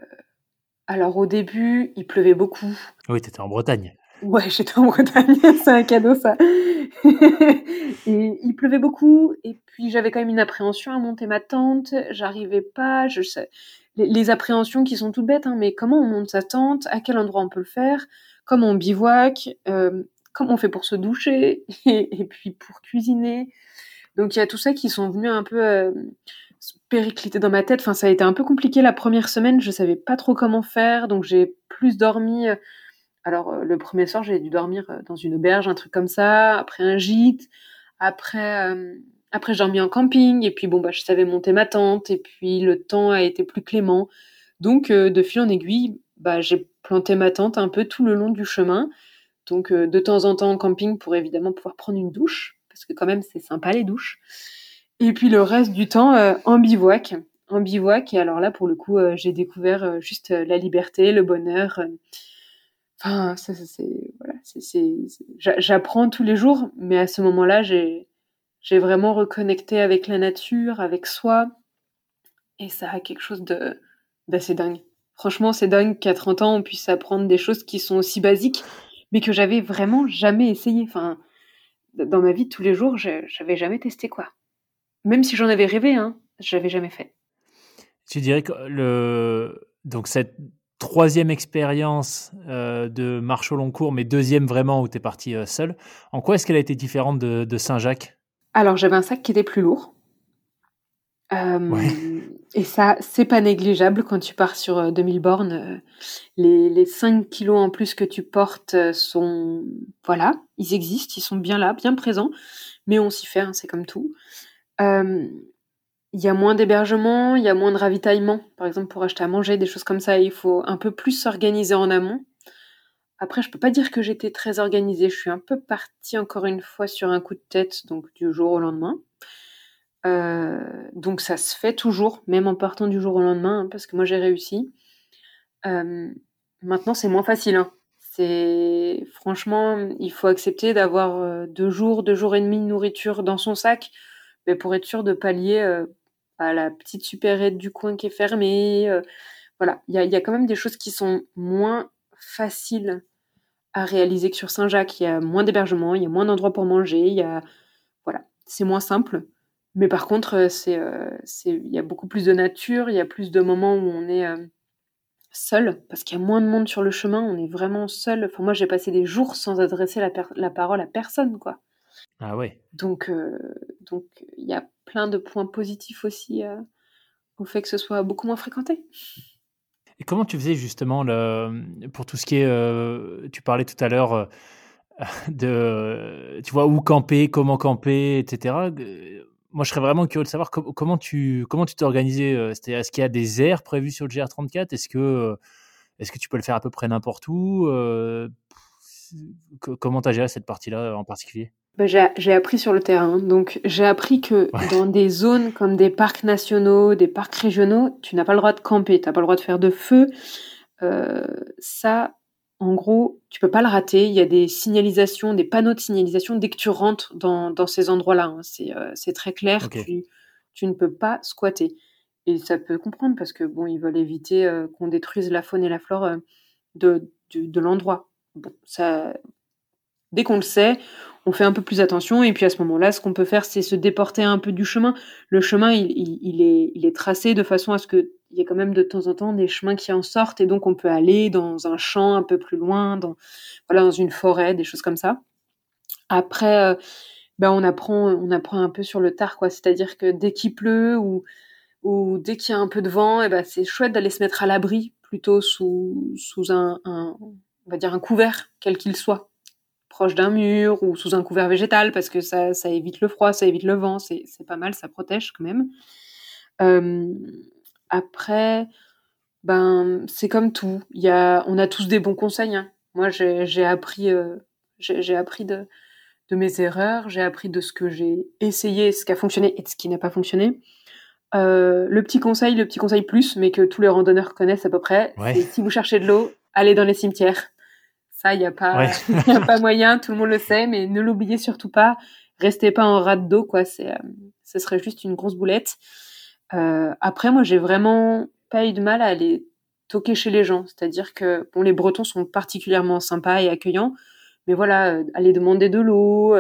alors, au début, il pleuvait beaucoup. Oui, tu étais en Bretagne. Ouais, j'étais en Bretagne, c'est un cadeau ça. et il pleuvait beaucoup, et puis j'avais quand même une appréhension à monter ma tente. J'arrivais pas, je Les, appréhensions qui sont toutes bêtes, hein, mais comment on monte sa tente, à quel endroit on peut le faire, comment on bivouac, euh, comment on fait pour se doucher et, puis pour cuisiner. Donc il y a tout ça qui sont venus un peu euh, péricliter dans ma tête. Enfin, ça a été un peu compliqué la première semaine. Je savais pas trop comment faire, donc j'ai plus dormi. Euh, alors euh, le premier soir, j'ai dû dormir dans une auberge, un truc comme ça. Après un gîte. Après, après j'ai dormi en camping. Et puis bon, bah je savais monter ma tente. Et puis le temps a été plus clément. Donc de fil en aiguille, bah j'ai planté ma tente un peu tout le long du chemin. Donc euh, de temps en temps en camping pour évidemment pouvoir prendre une douche, parce que quand même c'est sympa les douches. Et puis le reste du temps euh, en bivouac. En bivouac, et alors là pour le coup euh, j'ai découvert juste la liberté, le bonheur. Enfin, ça, c'est voilà, c'est, j'apprends tous les jours, mais à ce moment-là, j'ai j'ai vraiment reconnecté avec la nature, avec soi, et ça a quelque chose de bah, c'est dingue. Franchement, c'est dingue qu'à 30 ans, on puisse apprendre des choses qui sont aussi basiques, mais que j'avais vraiment jamais essayé. Enfin, dans ma vie tous les jours, j'avais jamais testé quoi. Même si j'en avais rêvé, hein, j'avais jamais fait. Tu dirais que le donc cette troisième expérience euh, de marche au long cours, mais deuxième vraiment où tu es parti euh, seul, en quoi est-ce qu'elle a été différente de Saint-Jacques? Alors j'avais un sac qui était plus lourd. Et ça, c'est pas négligeable quand tu pars sur 2000 euh, bornes. Euh, les, les 5 kilos en plus que tu portes euh, sont, voilà, ils existent, ils sont bien là, bien présents, mais on s'y fait, hein, c'est comme tout. Il y a moins d'hébergement, il y a moins de ravitaillement, par exemple pour acheter à manger, des choses comme ça. Il faut un peu plus s'organiser en amont. Après, je peux pas dire que j'étais très organisée. Je suis un peu partie encore une fois sur un coup de tête, donc du jour au lendemain. Euh, donc ça se fait toujours, même en partant du jour au lendemain, hein, parce que moi j'ai réussi. Euh, maintenant c'est moins facile. Hein. C'est franchement, il faut accepter d'avoir euh, deux jours, deux jours et demi de nourriture dans son sac, mais pour être sûr de pallier à la petite supérette du coin qui est fermée. voilà, il y a, quand même des choses qui sont moins faciles à réaliser que sur Saint-Jacques. Il y a moins d'hébergement, il y a moins d'endroits pour manger, il y a voilà, c'est moins simple. Mais par contre, euh, euh, c'est, il y a beaucoup plus de nature, il y a plus de moments où on est euh, seul, parce qu'il y a moins de monde sur le chemin, on est vraiment seul. Enfin, moi, j'ai passé des jours sans adresser la, la parole à personne, quoi. Ah ouais. Donc, donc, il y a plein de points positifs aussi au fait que ce soit beaucoup moins fréquenté. Et comment tu faisais justement le, pour tout ce qui est, tu parlais tout à l'heure de, tu vois, où camper, comment camper, etc moi, je serais vraiment curieux de savoir comment tu comment tu t'es. Euh, est-ce qu'il y a des aires prévues sur le GR34 Est-ce que euh, est-ce que tu peux le faire à peu près n'importe où? Euh, Comment tu as géré cette partie-là en particulier? Bah, J'ai appris sur le terrain. Donc, j'ai appris que dans des zones comme des parcs nationaux, des parcs régionaux, tu n'as pas le droit de camper, tu n'as pas le droit de faire de feu. ça, en gros, tu peux pas le rater. Il y a des signalisations, des panneaux de signalisation dès que tu rentres dans, ces endroits-là. Hein. Euh, c'est très clair. Tu, tu, ne peux pas squatter. Et ça peut comprendre parce que bon, ils veulent éviter euh, qu'on détruise la faune et la flore euh, de, de, l'endroit. Dès qu'on le sait, on fait un peu plus attention. Et puis à ce moment-là, ce qu'on peut faire, c'est se déporter un peu du chemin. Le chemin, il, est, tracé de façon à ce que il y a quand même de temps en temps des chemins qui en sortent et donc on peut aller dans un champ un peu plus loin, dans, une forêt, des choses comme ça. Après, euh, ben on, apprend, on apprend un peu sur le tard. C'est-à-dire que dès qu'il pleut ou, dès qu'il y a un peu de vent, eh ben c'est chouette d'aller se mettre à l'abri plutôt sous, un, on va dire un couvert, quel qu'il soit, proche d'un mur ou sous un couvert végétal parce que ça, ça évite le froid, ça évite le vent, c'est pas mal, ça protège quand même. Euh, après, ben, c'est comme tout. Il y a, on a tous des bons conseils. Hein. Moi, j'ai appris, euh, j'ai appris de, de, mes erreurs, j'ai appris de ce que j'ai essayé, ce qui a fonctionné et de ce qui n'a pas fonctionné. Euh, le petit conseil, le petit conseil plus, mais que tous les randonneurs connaissent à peu près, c'est si vous cherchez de l'eau, allez dans les cimetières. Ça, il n'y a, pas, a pas moyen, tout le monde le sait, mais ne l'oubliez surtout pas. Restez pas en rade d'eau, quoi. C'est, euh, ce serait juste une grosse boulette. Euh, après, moi, j'ai vraiment pas eu de mal à aller toquer chez les gens. C'est-à-dire que bon, les Bretons sont particulièrement sympas et accueillants, mais voilà, euh, aller demander de l'eau,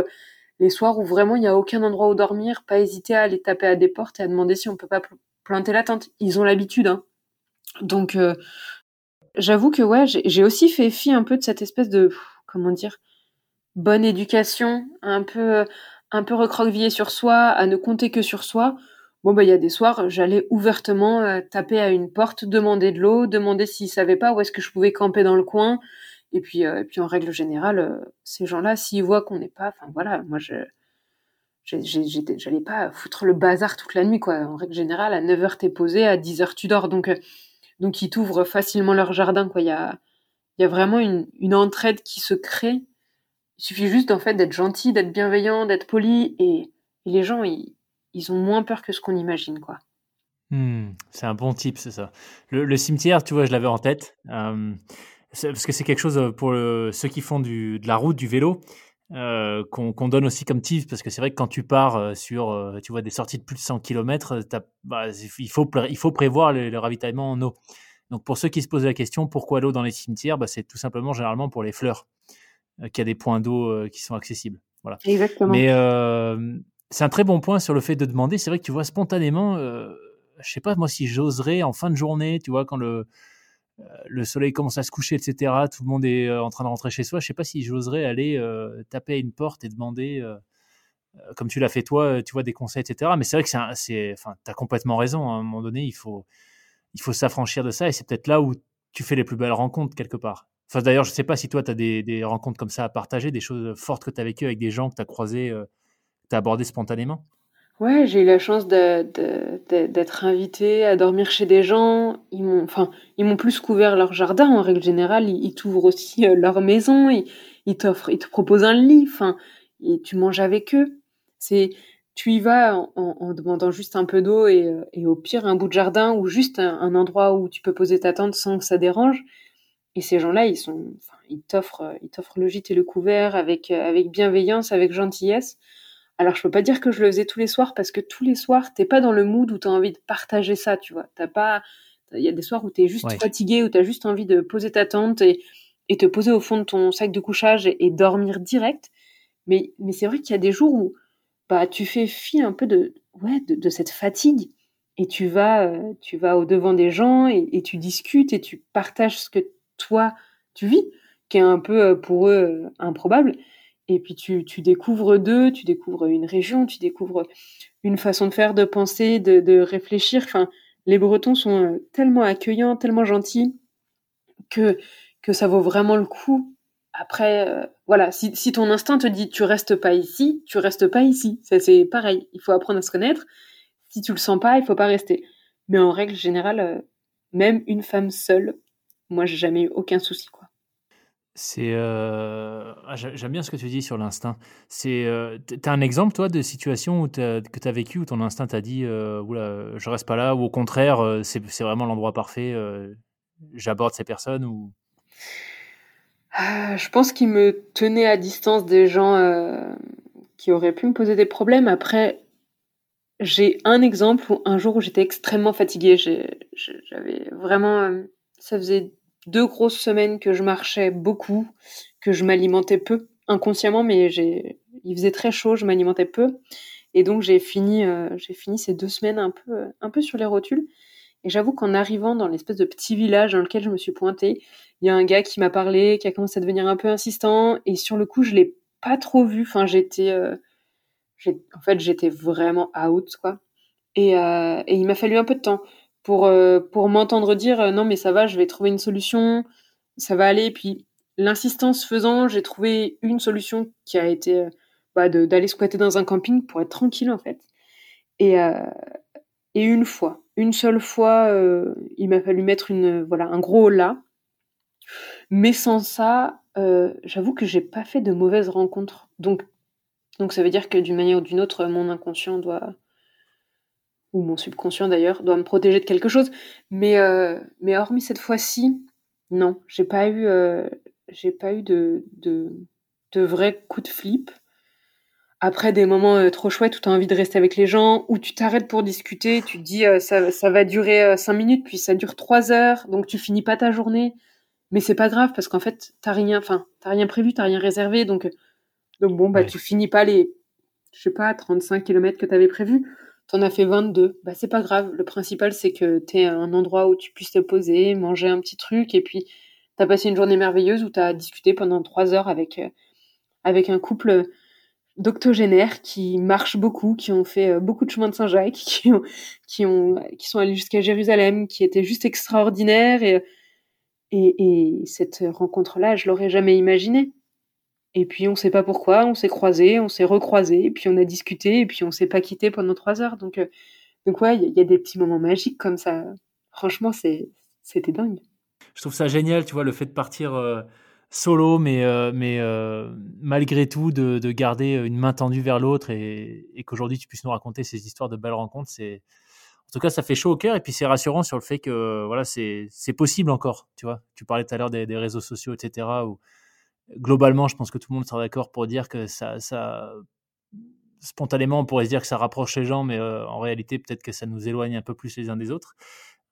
les soirs où vraiment il n'y a aucun endroit où dormir, pas hésiter à aller taper à des portes et à demander si on peut pas planter la tente. Ils ont l'habitude, hein. Donc, j'avoue que ouais, j'ai aussi fait fi un peu de cette espèce de comment dire bonne éducation, un peu un peu recroquevillée sur soi, à ne compter que sur soi. Bon, bah, il y a des soirs, j'allais ouvertement euh, taper à une porte, demander de l'eau, demander s'ils savaient pas où est-ce que je pouvais camper dans le coin. Et puis, euh, et puis en règle générale, euh, ces gens-là, s'ils voient qu'on n'est pas, enfin voilà, moi je, j'allais pas foutre le bazar toute la nuit, quoi. En règle générale, à 9h t'es posé, à 10h tu dors. Donc, donc ils t'ouvrent facilement leur jardin, quoi. Il y a, il y a vraiment une, une entraide qui se crée. Il suffit juste, en fait, d'être gentil, d'être bienveillant, d'être poli, et, les gens, ils, ils ont moins peur que ce qu'on imagine, quoi. Hmm, c'est un bon type, c'est ça. Le, cimetière, tu vois, je l'avais en tête. Euh, parce que c'est quelque chose euh, pour ceux qui font du, de la route, du vélo. Qu'on donne aussi comme tips parce que c'est vrai que quand tu pars sur tu vois des sorties de plus de 100 km bah, il faut il faut prévoir le, ravitaillement en eau. Donc pour ceux qui se posent la question pourquoi l'eau dans les cimetières? Bah, c'est tout simplement généralement pour les fleurs qu'il y a des points d'eau qui sont accessibles. Voilà. Exactement. Mais c'est un très bon point sur le fait de demander. C'est vrai que tu vois spontanément je sais pas moi si j'oserais en fin de journée tu vois quand le euh, le soleil commence à se coucher, etc. Tout le monde est euh, en train de rentrer chez soi. Je sais pas si j'oserais aller euh, taper à une porte et demander, comme tu l'as fait toi, tu vois, des conseils, etc. Mais c'est vrai que c'est, enfin, as complètement raison. Hein. À un moment donné, il faut, il faut s'affranchir de ça et c'est peut-être là où tu fais les plus belles rencontres quelque part. Enfin, d'ailleurs, je sais pas si toi, tu as des, rencontres comme ça à partager, des choses fortes que tu as vécues avec des gens que tu as croisés, tu as abordés spontanément. Ouais, j'ai eu la chance d'être invitée à dormir chez des gens. Ils m'ont, enfin, ils m'ont plus couvert leur jardin en règle générale. Ils, t'ouvrent aussi euh, leur maison. Ils, t'offrent, ils te proposent un lit. Enfin, et tu manges avec eux. C'est, tu y vas en, demandant juste un peu d'eau et, euh, et, au pire un bout de jardin ou juste un, endroit où tu peux poser ta tente sans que ça dérange. Et ces gens-là, ils sont, enfin, ils t'offrent, ils t'offrent le gîte et le couvert avec, avec bienveillance, avec gentillesse. Alors, je peux pas dire que je le faisais tous les soirs parce que tous les soirs, t'es pas dans le mood où tu as envie de partager ça, tu vois. T'as pas, il y a des soirs où tu es juste fatigué, où tu as juste envie de poser ta tente et, et, te poser au fond de ton sac de couchage et, dormir direct. Mais, mais c'est vrai qu'il y a des jours où bah, tu fais fi un peu de, ouais, de, cette fatigue et tu vas, euh, tu vas au devant des gens et, et, tu discutes et tu partages ce que toi tu vis, qui est un peu euh, pour eux euh, improbable. Et puis tu, découvres d'eux, tu découvres une région, tu découvres une façon de faire, de penser, de, réfléchir. Enfin, les Bretons sont euh, tellement accueillants, tellement gentils que, que ça vaut vraiment le coup. Après, euh, voilà, si, ton instinct te dit tu restes pas ici, tu restes pas ici. Ça c'est pareil. Il faut apprendre à se connaître. Si tu le sens pas, il faut pas rester. Mais en règle générale, euh, même une femme seule, moi j'ai jamais eu aucun souci. Euh, ah, j'aime bien ce que tu dis sur l'instinct. C'est euh, t'as un exemple toi de situation où que tu as vécu où ton instinct t'a dit euh, oula je reste pas là ou au contraire euh, c'est vraiment l'endroit parfait j'aborde ces personnes ou? Ah, je pense qu'il me tenait à distance des gens qui auraient pu me poser des problèmes. Après, j'ai un exemple où un jour où j'étais extrêmement fatiguée, j'avais vraiment, ça faisait deux grosses semaines que je marchais beaucoup, que je m'alimentais peu, inconsciemment, mais il faisait très chaud, je m'alimentais peu. Et donc j'ai fini, euh, fini ces deux semaines un peu, un peu sur les rotules. Et j'avoue qu'en arrivant dans l'espèce de petit village dans lequel je me suis pointée, il y a un gars qui m'a parlé, qui a commencé à devenir un peu insistant. Et sur le coup, je l'ai pas trop vu. Enfin, j'étais, euh, en fait, j'étais vraiment out, quoi. Euh, et il m'a fallu un peu de temps pour, euh, pour m'entendre dire euh, non mais ça va, je vais trouver une solution, ça va aller. puis l'insistance faisant, j'ai trouvé une solution qui a été euh, bah, d'aller squatter dans un camping pour être tranquille en fait. Et, et une fois, une seule fois, il m'a fallu mettre une, voilà, un gros là. Mais sans ça, j'avoue que j'ai pas fait de mauvaises rencontres. Donc, donc ça veut dire que d'une manière ou d'une autre, mon inconscient doit, ou mon subconscient d'ailleurs, doit me protéger de quelque chose. Mais, euh, mais hormis cette fois-ci, non, j'ai pas eu, euh, j'ai pas eu de, de, de vrais coups de flip. Après des moments euh, trop chouettes où tu as envie de rester avec les gens, où tu t'arrêtes pour discuter, tu te dis ça, ça va durer cinq minutes, puis ça dure trois heures, donc tu finis pas ta journée. Mais c'est pas grave parce qu'en fait, t'as rien, enfin, t'as rien prévu, t'as rien réservé, donc, donc bon, bah, tu finis pas les, je sais pas, 35 km que t'avais prévu T'en as fait 22. Bah, c'est pas grave. Le principal, c'est que t'es à un endroit où tu puisses te poser, manger un petit truc, et puis t'as passé une journée merveilleuse où t'as discuté pendant trois heures avec, euh, avec un couple d'octogénaires qui marchent beaucoup, qui ont fait euh, beaucoup de chemin de Saint-Jacques, qui, ont, qui, ont, qui sont allés jusqu'à Jérusalem, qui étaient juste extraordinaires. Et, et, et cette rencontre-là, je l'aurais jamais imaginée. Et puis on sait pas pourquoi, on s'est croisés, on s'est recroisés, puis on a discuté, et puis on s'est pas quitté pendant trois heures. Donc, euh, donc ouais, il y, a des petits moments magiques comme ça. Franchement, c'était dingue. Je trouve ça génial, tu vois, le fait de partir euh, solo, mais, euh, mais malgré tout, de, de, garder une main tendue vers l'autre et, qu'aujourd'hui tu puisses nous raconter ces histoires de belles rencontres. En tout cas, ça fait chaud au cœur et puis c'est rassurant sur le fait que voilà, c'est, possible encore. Tu vois, tu parlais tout à l'heure des, réseaux sociaux, etc. globalement, je pense que tout le monde sera d'accord pour dire que ça, ça, spontanément, on pourrait se dire que ça rapproche les gens, mais euh, en réalité, peut-être que ça nous éloigne un peu plus les uns des autres.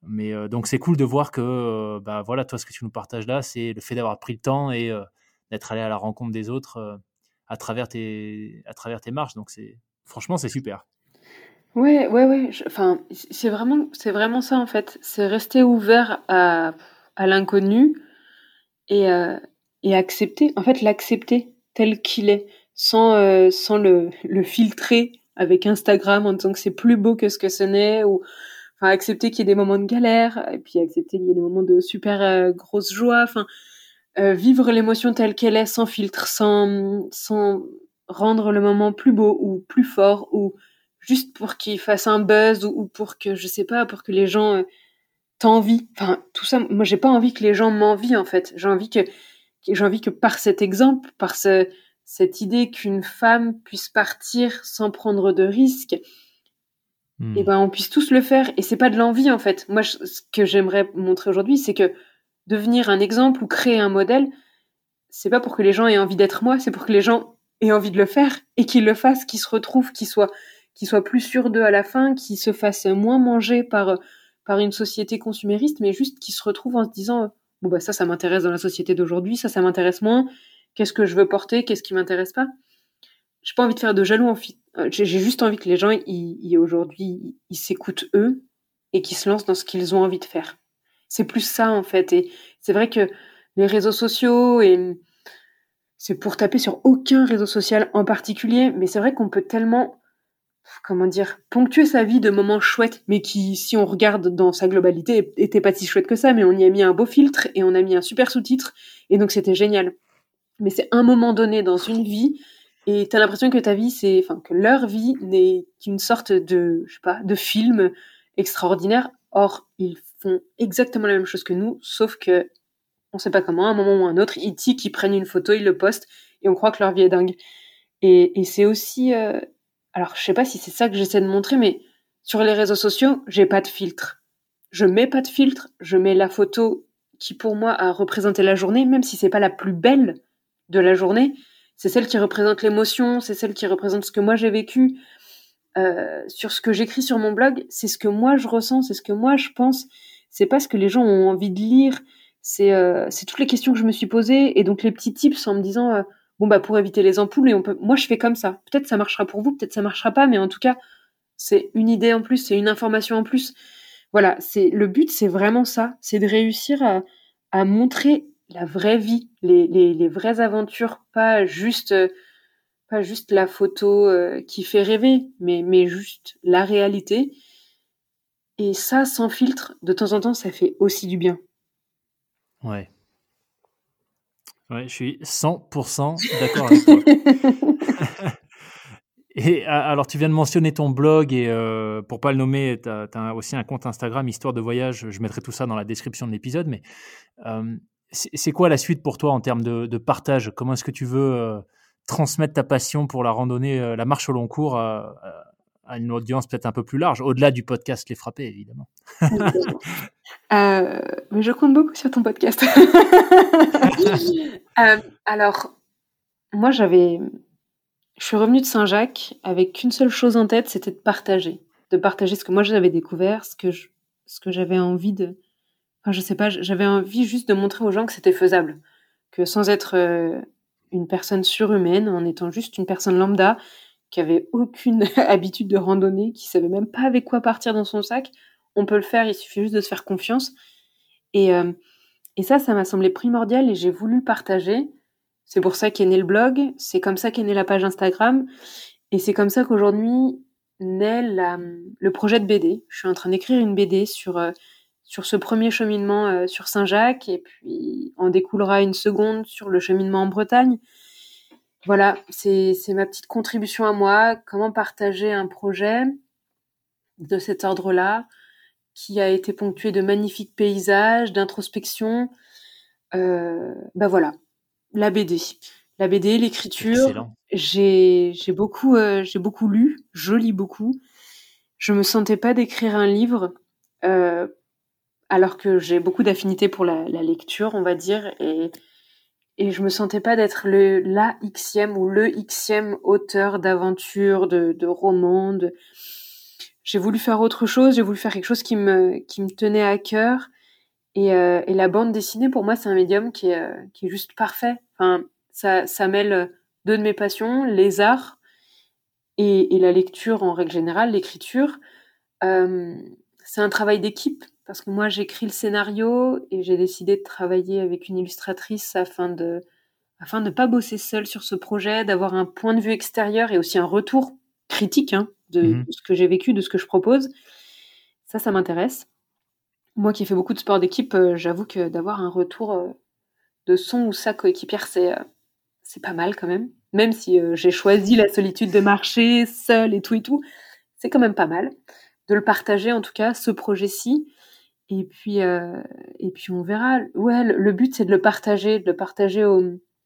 Mais euh, donc, c'est cool de voir que, euh, bah, voilà, toi, ce que tu nous partages là, c'est le fait d'avoir pris le temps et d'être allé à la rencontre des autres à travers tes, à travers tes marches. Donc, c'est, franchement, c'est super. Ouais, ouais, ouais. Enfin, c'est vraiment, c'est vraiment ça en fait. C'est rester ouvert à, à l'inconnu et, et accepter. En fait, l'accepter tel qu'il est sans, euh, sans le, le filtrer avec Instagram en disant que c'est plus beau que ce que ce n'est ou accepter qu'il y ait des moments de galère et puis accepter qu'il y ait des moments de super euh, grosse joie enfin euh, vivre l'émotion telle qu'elle est sans filtre sans sans rendre le moment plus beau ou plus fort ou juste pour qu'il fasse un buzz ou, pour que je sais pas pour que les gens t'envient enfin tout ça moi j'ai pas envie que les gens m'envient en fait j'ai envie que j'ai envie que par cet exemple par ce cette idée qu'une femme puisse partir sans prendre de risques, et hmm. eh ben on puisse tous le faire. Et c'est pas de l'envie en fait. Moi, ce que j'aimerais montrer aujourd'hui, c'est que devenir un exemple ou créer un modèle, c'est pas pour que les gens aient envie d'être moi, c'est pour que les gens aient envie de le faire et qu'ils le fassent, qu'ils se retrouvent, qu'ils soient, qu'ils soient plus sûrs d'eux à la fin, qu'ils se fassent moins manger par par une société consumériste, mais juste qu'ils se retrouvent en se disant bon bah ça, ça m'intéresse dans la société d'aujourd'hui, ça, ça m'intéresse moins Qu'est-ce que je veux porter? Qu'est-ce qui m'intéresse pas? J'ai pas envie de faire de jaloux. Euh, J'ai juste envie que les gens, aujourd'hui, ils s'écoutent eux et qu'ils se lancent dans ce qu'ils ont envie de faire. C'est plus ça en fait. Et c'est vrai que les réseaux sociaux et c'est pour taper sur aucun réseau social en particulier, mais c'est vrai qu'on peut tellement, comment dire, ponctuer sa vie de moments chouettes, mais qui, si on regarde dans sa globalité, étaient pas si chouettes que ça, mais on y a mis un beau filtre et on a mis un super sous-titre, et donc c'était génial. Mais c'est un moment donné dans une vie et tu as l'impression que ta vie c'est enfin que leur vie n'est qu'une sorte de je sais pas de film extraordinaire. Or ils font exactement la même chose que nous sauf que on sait pas comment à un moment ou un autre ils tiquent ils prennent une photo ils le postent et on croit que leur vie est dingue. Et, et c'est aussi euh... alors je sais pas si c'est ça que j'essaie de montrer mais sur les réseaux sociaux j'ai pas de filtre je mets pas de filtre je mets la photo qui pour moi a représenté la journée même si c'est pas la plus belle de la journée. C'est celle qui représente l'émotion, c'est celle qui représente ce que moi j'ai vécu. Euh, sur ce que j'écris sur mon blog, c'est ce que moi je ressens, c'est ce que moi je pense. C'est pas ce que les gens ont envie de lire. C'est euh, toutes les questions que je me suis posées et donc les petits tips en me disant euh, bon bah pour éviter les ampoules et on peut. Moi je fais comme ça. Peut-être ça marchera pour vous, peut-être ça marchera pas, mais en tout cas c'est une idée en plus, c'est une information en plus. Voilà, c'est le but, c'est vraiment ça, c'est de réussir à, à montrer la vraie vie, les, les, les, vraies aventures, pas juste, pas juste la photo euh, qui fait rêver, mais, mais juste la réalité. Et ça, sans filtre, de temps en temps, ça fait aussi du bien. Ouais. Ouais, je suis 100% d'accord avec toi. et alors, tu viens de mentionner ton blog et euh, pour pas le nommer, tu as, aussi un compte Instagram, Histoire de voyage. Je mettrai tout ça dans la description de l'épisode. Mais euh, c'est quoi la suite pour toi en termes de, partage? Comment est-ce que tu veux euh, transmettre ta passion pour la randonnée, euh, la marche au long cours à, une audience peut-être un peu plus large, au-delà du podcast Les Frappés, évidemment euh, Mais je compte beaucoup sur ton podcast. alors, moi, j'avais. Je suis revenue de Saint-Jacques avec qu'une seule chose en tête, c'était de partager. De partager ce que moi j'avais découvert, ce que, ce que j'avais envie de, je sais pas, j'avais envie juste de montrer aux gens que c'était faisable, que sans être euh, une personne surhumaine, en étant juste une personne lambda qui avait aucune habitude de randonnée, qui savait même pas avec quoi partir dans son sac, on peut le faire, il suffit juste de se faire confiance. Et, euh, et ça, ça m'a semblé primordial et j'ai voulu partager. C'est pour ça qu'est né le blog, c'est comme ça qu'est née la page Instagram, et c'est comme ça qu'aujourd'hui naît le projet de BD. Je suis en train d'écrire une BD sur euh, sur ce premier cheminement euh, sur Saint-Jacques et puis en découlera une seconde sur le cheminement en Bretagne. Voilà, c'est ma petite contribution à moi, comment partager un projet de cet ordre-là qui a été ponctué de magnifiques paysages, d'introspection. Euh, ben voilà, la BD. La BD, l'écriture. J'ai beaucoup, euh, j'ai beaucoup lu, je lis beaucoup. Je me sentais pas d'écrire un livre euh, alors que j'ai beaucoup d'affinité pour la, lecture, on va dire, et, et je me sentais pas d'être le la xème ou le xème auteur d'aventure, de, de roman. J'ai voulu faire autre chose, j'ai voulu faire quelque chose qui me qui me tenait à cœur. Et, euh, et la bande dessinée, pour moi, c'est un médium qui est, euh, qui est juste parfait. Enfin, ça, ça mêle deux de mes passions, les arts et, et la lecture en règle générale, l'écriture. Euh, c'est un travail d'équipe parce que moi j'écris le scénario et j'ai décidé de travailler avec une illustratrice afin de afin de pas bosser seule sur ce projet, d'avoir un point de vue extérieur et aussi un retour critique hein, de, mhm. ce que j'ai vécu, de ce que je propose. Ça, ça m'intéresse. Moi qui ai fait beaucoup de sport d'équipe, euh, j'avoue que d'avoir un retour euh, de son ou sa coéquipière, c'est euh, c'est pas mal quand même. Même si j'ai choisi la solitude de marcher seule et tout et tout, c'est quand même pas mal de le partager en tout cas ce projet-ci et puis, euh, et puis on verra. Ouais, le, but c'est de le partager, de le partager au,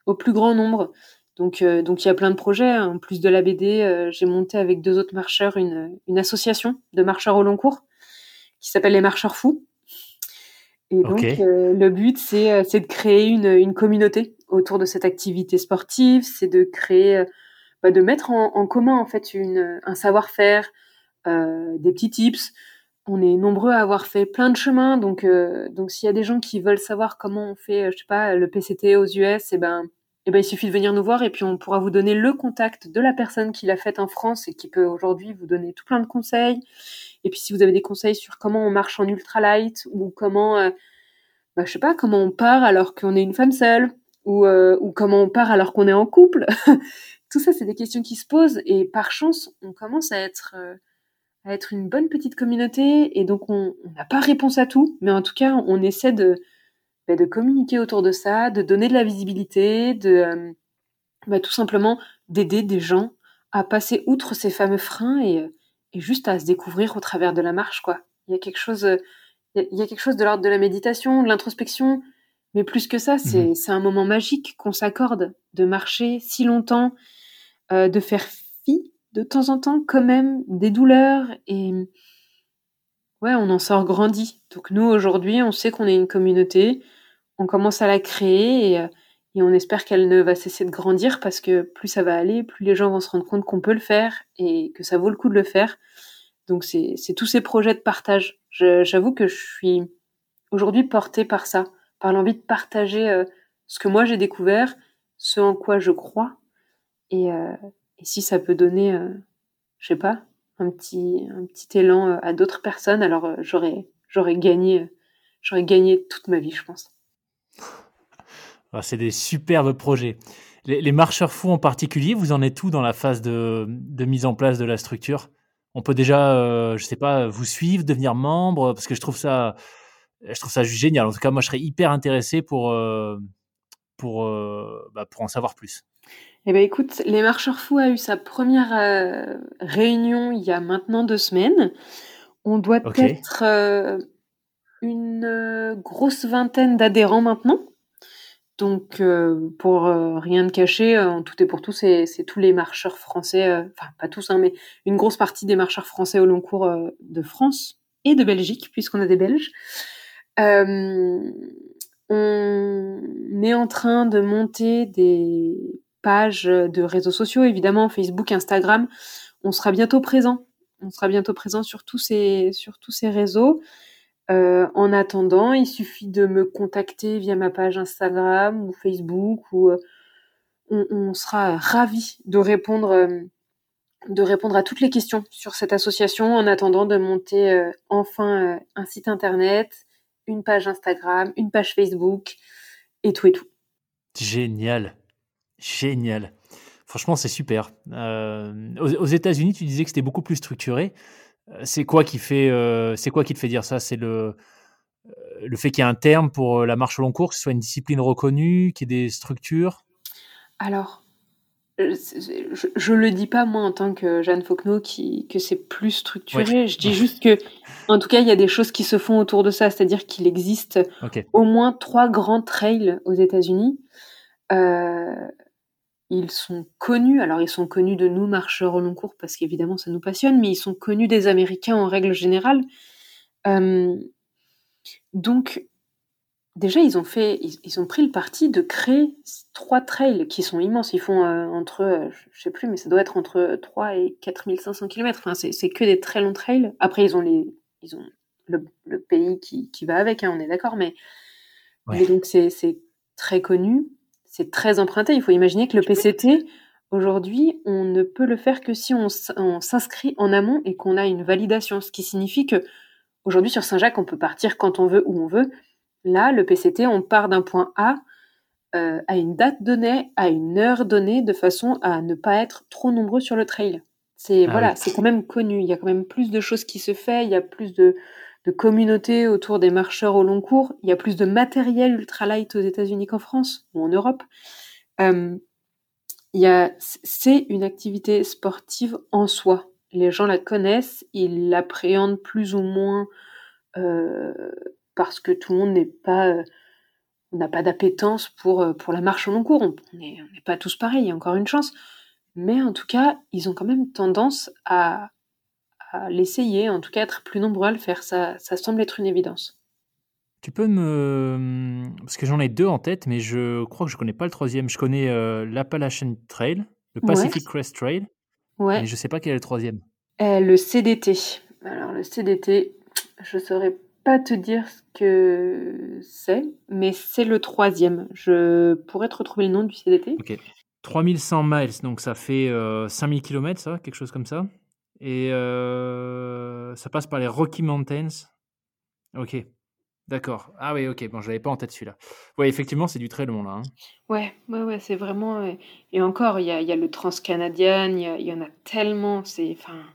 au plus grand nombre. Donc, euh, donc il y a plein de projets. En plus de la BD, euh, j'ai monté avec deux autres marcheurs une, une association de marcheurs au long cours qui s'appelle les Marcheurs Fous. Et donc le but c'est c'est de créer une, une communauté autour de cette activité sportive. C'est de créer, bah, de mettre en, en, commun en fait une, un savoir-faire, des petits tips on est nombreux à avoir fait plein de chemins, donc euh, donc s'il y a des gens qui veulent savoir comment on fait, euh, je sais pas, le PCT aux US, et eh ben eh ben il suffit de venir nous voir et puis on pourra vous donner le contact de la personne qui l'a fait en France et qui peut aujourd'hui vous donner tout plein de conseils. Et puis si vous avez des conseils sur comment on marche en ultralight ou comment, euh, bah, je sais pas, comment on part alors qu'on est une femme seule ou ou comment on part alors qu'on est en couple. tout ça, c'est des questions qui se posent et par chance, on commence à être à être une bonne petite communauté et donc on n'a pas réponse à tout, mais en tout cas on essaie de, bah, de communiquer autour de ça, de donner de la visibilité, de euh, bah, tout simplement d'aider des gens à passer outre ces fameux freins et, euh, et, juste à se découvrir au travers de la marche quoi. Il y a quelque chose, euh, il y a quelque chose de l'ordre de la méditation, de l'introspection, mais plus que ça, c'est mmh un moment magique qu'on s'accorde de marcher si longtemps, de faire de temps en temps quand même des douleurs et ouais, on en sort grandi. Donc nous aujourd'hui, on sait qu'on est une communauté, on commence à la créer et, euh, et on espère qu'elle ne va cesser de grandir parce que plus ça va aller, plus les gens vont se rendre compte qu'on peut le faire et que ça vaut le coup de le faire. Donc c'est tous ces projets de partage. J'avoue que je suis aujourd'hui portée par ça, par l'envie de partager euh, ce que moi j'ai découvert, ce en quoi je crois et, euh, et si ça peut donner, euh, je sais pas, un petit, un petit élan euh, à d'autres personnes, alors euh, j'aurais, j'aurais gagné, j'aurais gagné toute ma vie, je pense. Ah, c'est des superbes projets. Les, marcheurs fous en particulier, vous en êtes tout dans la phase de, de, mise en place de la structure? On peut déjà, je sais pas, vous suivre, devenir membre, parce que je trouve ça, je trouve ça génial. En tout cas, moi, je serais hyper intéressé pour, pour, bah, pour en savoir plus. Eh ben écoute, Les Marcheurs Fous a eu sa première euh, réunion il y a maintenant deux semaines. On doit être euh, une euh, grosse vingtaine d'adhérents maintenant. Donc, pour rien de cacher, en tout et pour tout, c'est tous les marcheurs français, enfin pas tous, hein, mais une grosse partie des marcheurs français au long cours de France et de Belgique, puisqu'on a des Belges. on est en train de monter des pages de réseaux sociaux, évidemment Facebook, Instagram. On sera bientôt présent. On sera bientôt présent sur tous ces, sur tous ces réseaux. Euh, en attendant, il suffit de me contacter via ma page Instagram ou Facebook ou euh, on, sera ravis de répondre, euh, de répondre à toutes les questions sur cette association en attendant de monter enfin un site internet, une page Instagram, une page Facebook et tout et tout. Génial. Génial. Franchement, c'est super. Euh, aux, États-Unis, tu disais que c'était beaucoup plus structuré. Euh, c'est quoi qui fait, euh, c'est quoi qui te fait dire ça? C'est le le fait qu'il y ait un terme pour la marche au long cours, que ce soit une discipline reconnue, qu'il y ait des structures? Alors, je, ne le dis pas moi en tant que Jeanne Fauquenot qui, que c'est plus structuré. Je dis juste que, en tout cas, il y a des choses qui se font autour de ça. C'est-à-dire qu'il existe au moins trois grands trails aux États-Unis. Euh, ils sont connus, alors ils sont connus de nous, marcheurs au long cours, parce qu'évidemment ça nous passionne, mais ils sont connus des Américains en règle générale. Euh, donc, déjà, ils ont fait, ils, ont pris le parti de créer trois trails qui sont immenses. Ils font euh, entre, euh, je sais plus, mais ça doit être entre 3 et 4500 km. Enfin, c'est que des très longs trails. Après, ils ont les, ils ont le, pays qui, qui, va avec, hein, on est d'accord, mais, donc c'est très connu, c'est très emprunté. Il faut imaginer que le PCT, aujourd'hui, on ne peut le faire que si on, s'inscrit en amont et qu'on a une validation, ce qui signifie que aujourd'hui sur Saint-Jacques, on peut partir quand on veut, où on veut Là, le PCT, on part d'un point A euh, à une date donnée, à une heure donnée, de façon à ne pas être trop nombreux sur le trail. C'est ah voilà, c'est quand même connu. Il y a quand même plus de choses qui se font. Il y a plus de, de communautés autour des marcheurs au long cours. Il y a plus de matériel ultralight aux États-Unis qu'en France ou en Europe. Euh, c'est une activité sportive en soi. Les gens la connaissent, ils l'appréhendent plus ou moins euh, parce que tout le monde n'est pas euh, n'a pas d'appétence pour, pour la marche au long cours. On n'est pas tous pareils, il y a encore une chance. Mais en tout cas, ils ont quand même tendance à, l'essayer, en tout cas être plus nombreux à le faire. Ça, ça semble être une évidence. Tu peux me... Parce que j'en ai deux en tête, mais je crois que je connais pas le troisième. Je connais euh, l'Appalachian Trail, le Pacific Crest Trail, ouais. mais je sais pas quel est le troisième. le CDT. Alors le CDT, je saurais pas te dire ce que c'est, mais c'est le troisième. Je pourrais te retrouver le nom du CDT. Ok. 3100 miles, donc ça fait 5000 euh, km, ça, quelque chose comme ça. Et ça passe par les Rocky Mountains. Ok. D'accord. Ah oui, ok. Bon, je l'avais pas en tête celui-là. Oui, effectivement, c'est du très long là. Hein. Ouais, ouais, ouais, c'est vraiment. Et encore, il y a, y a, le Transcanadian, il y, en a tellement. C'est. Enfin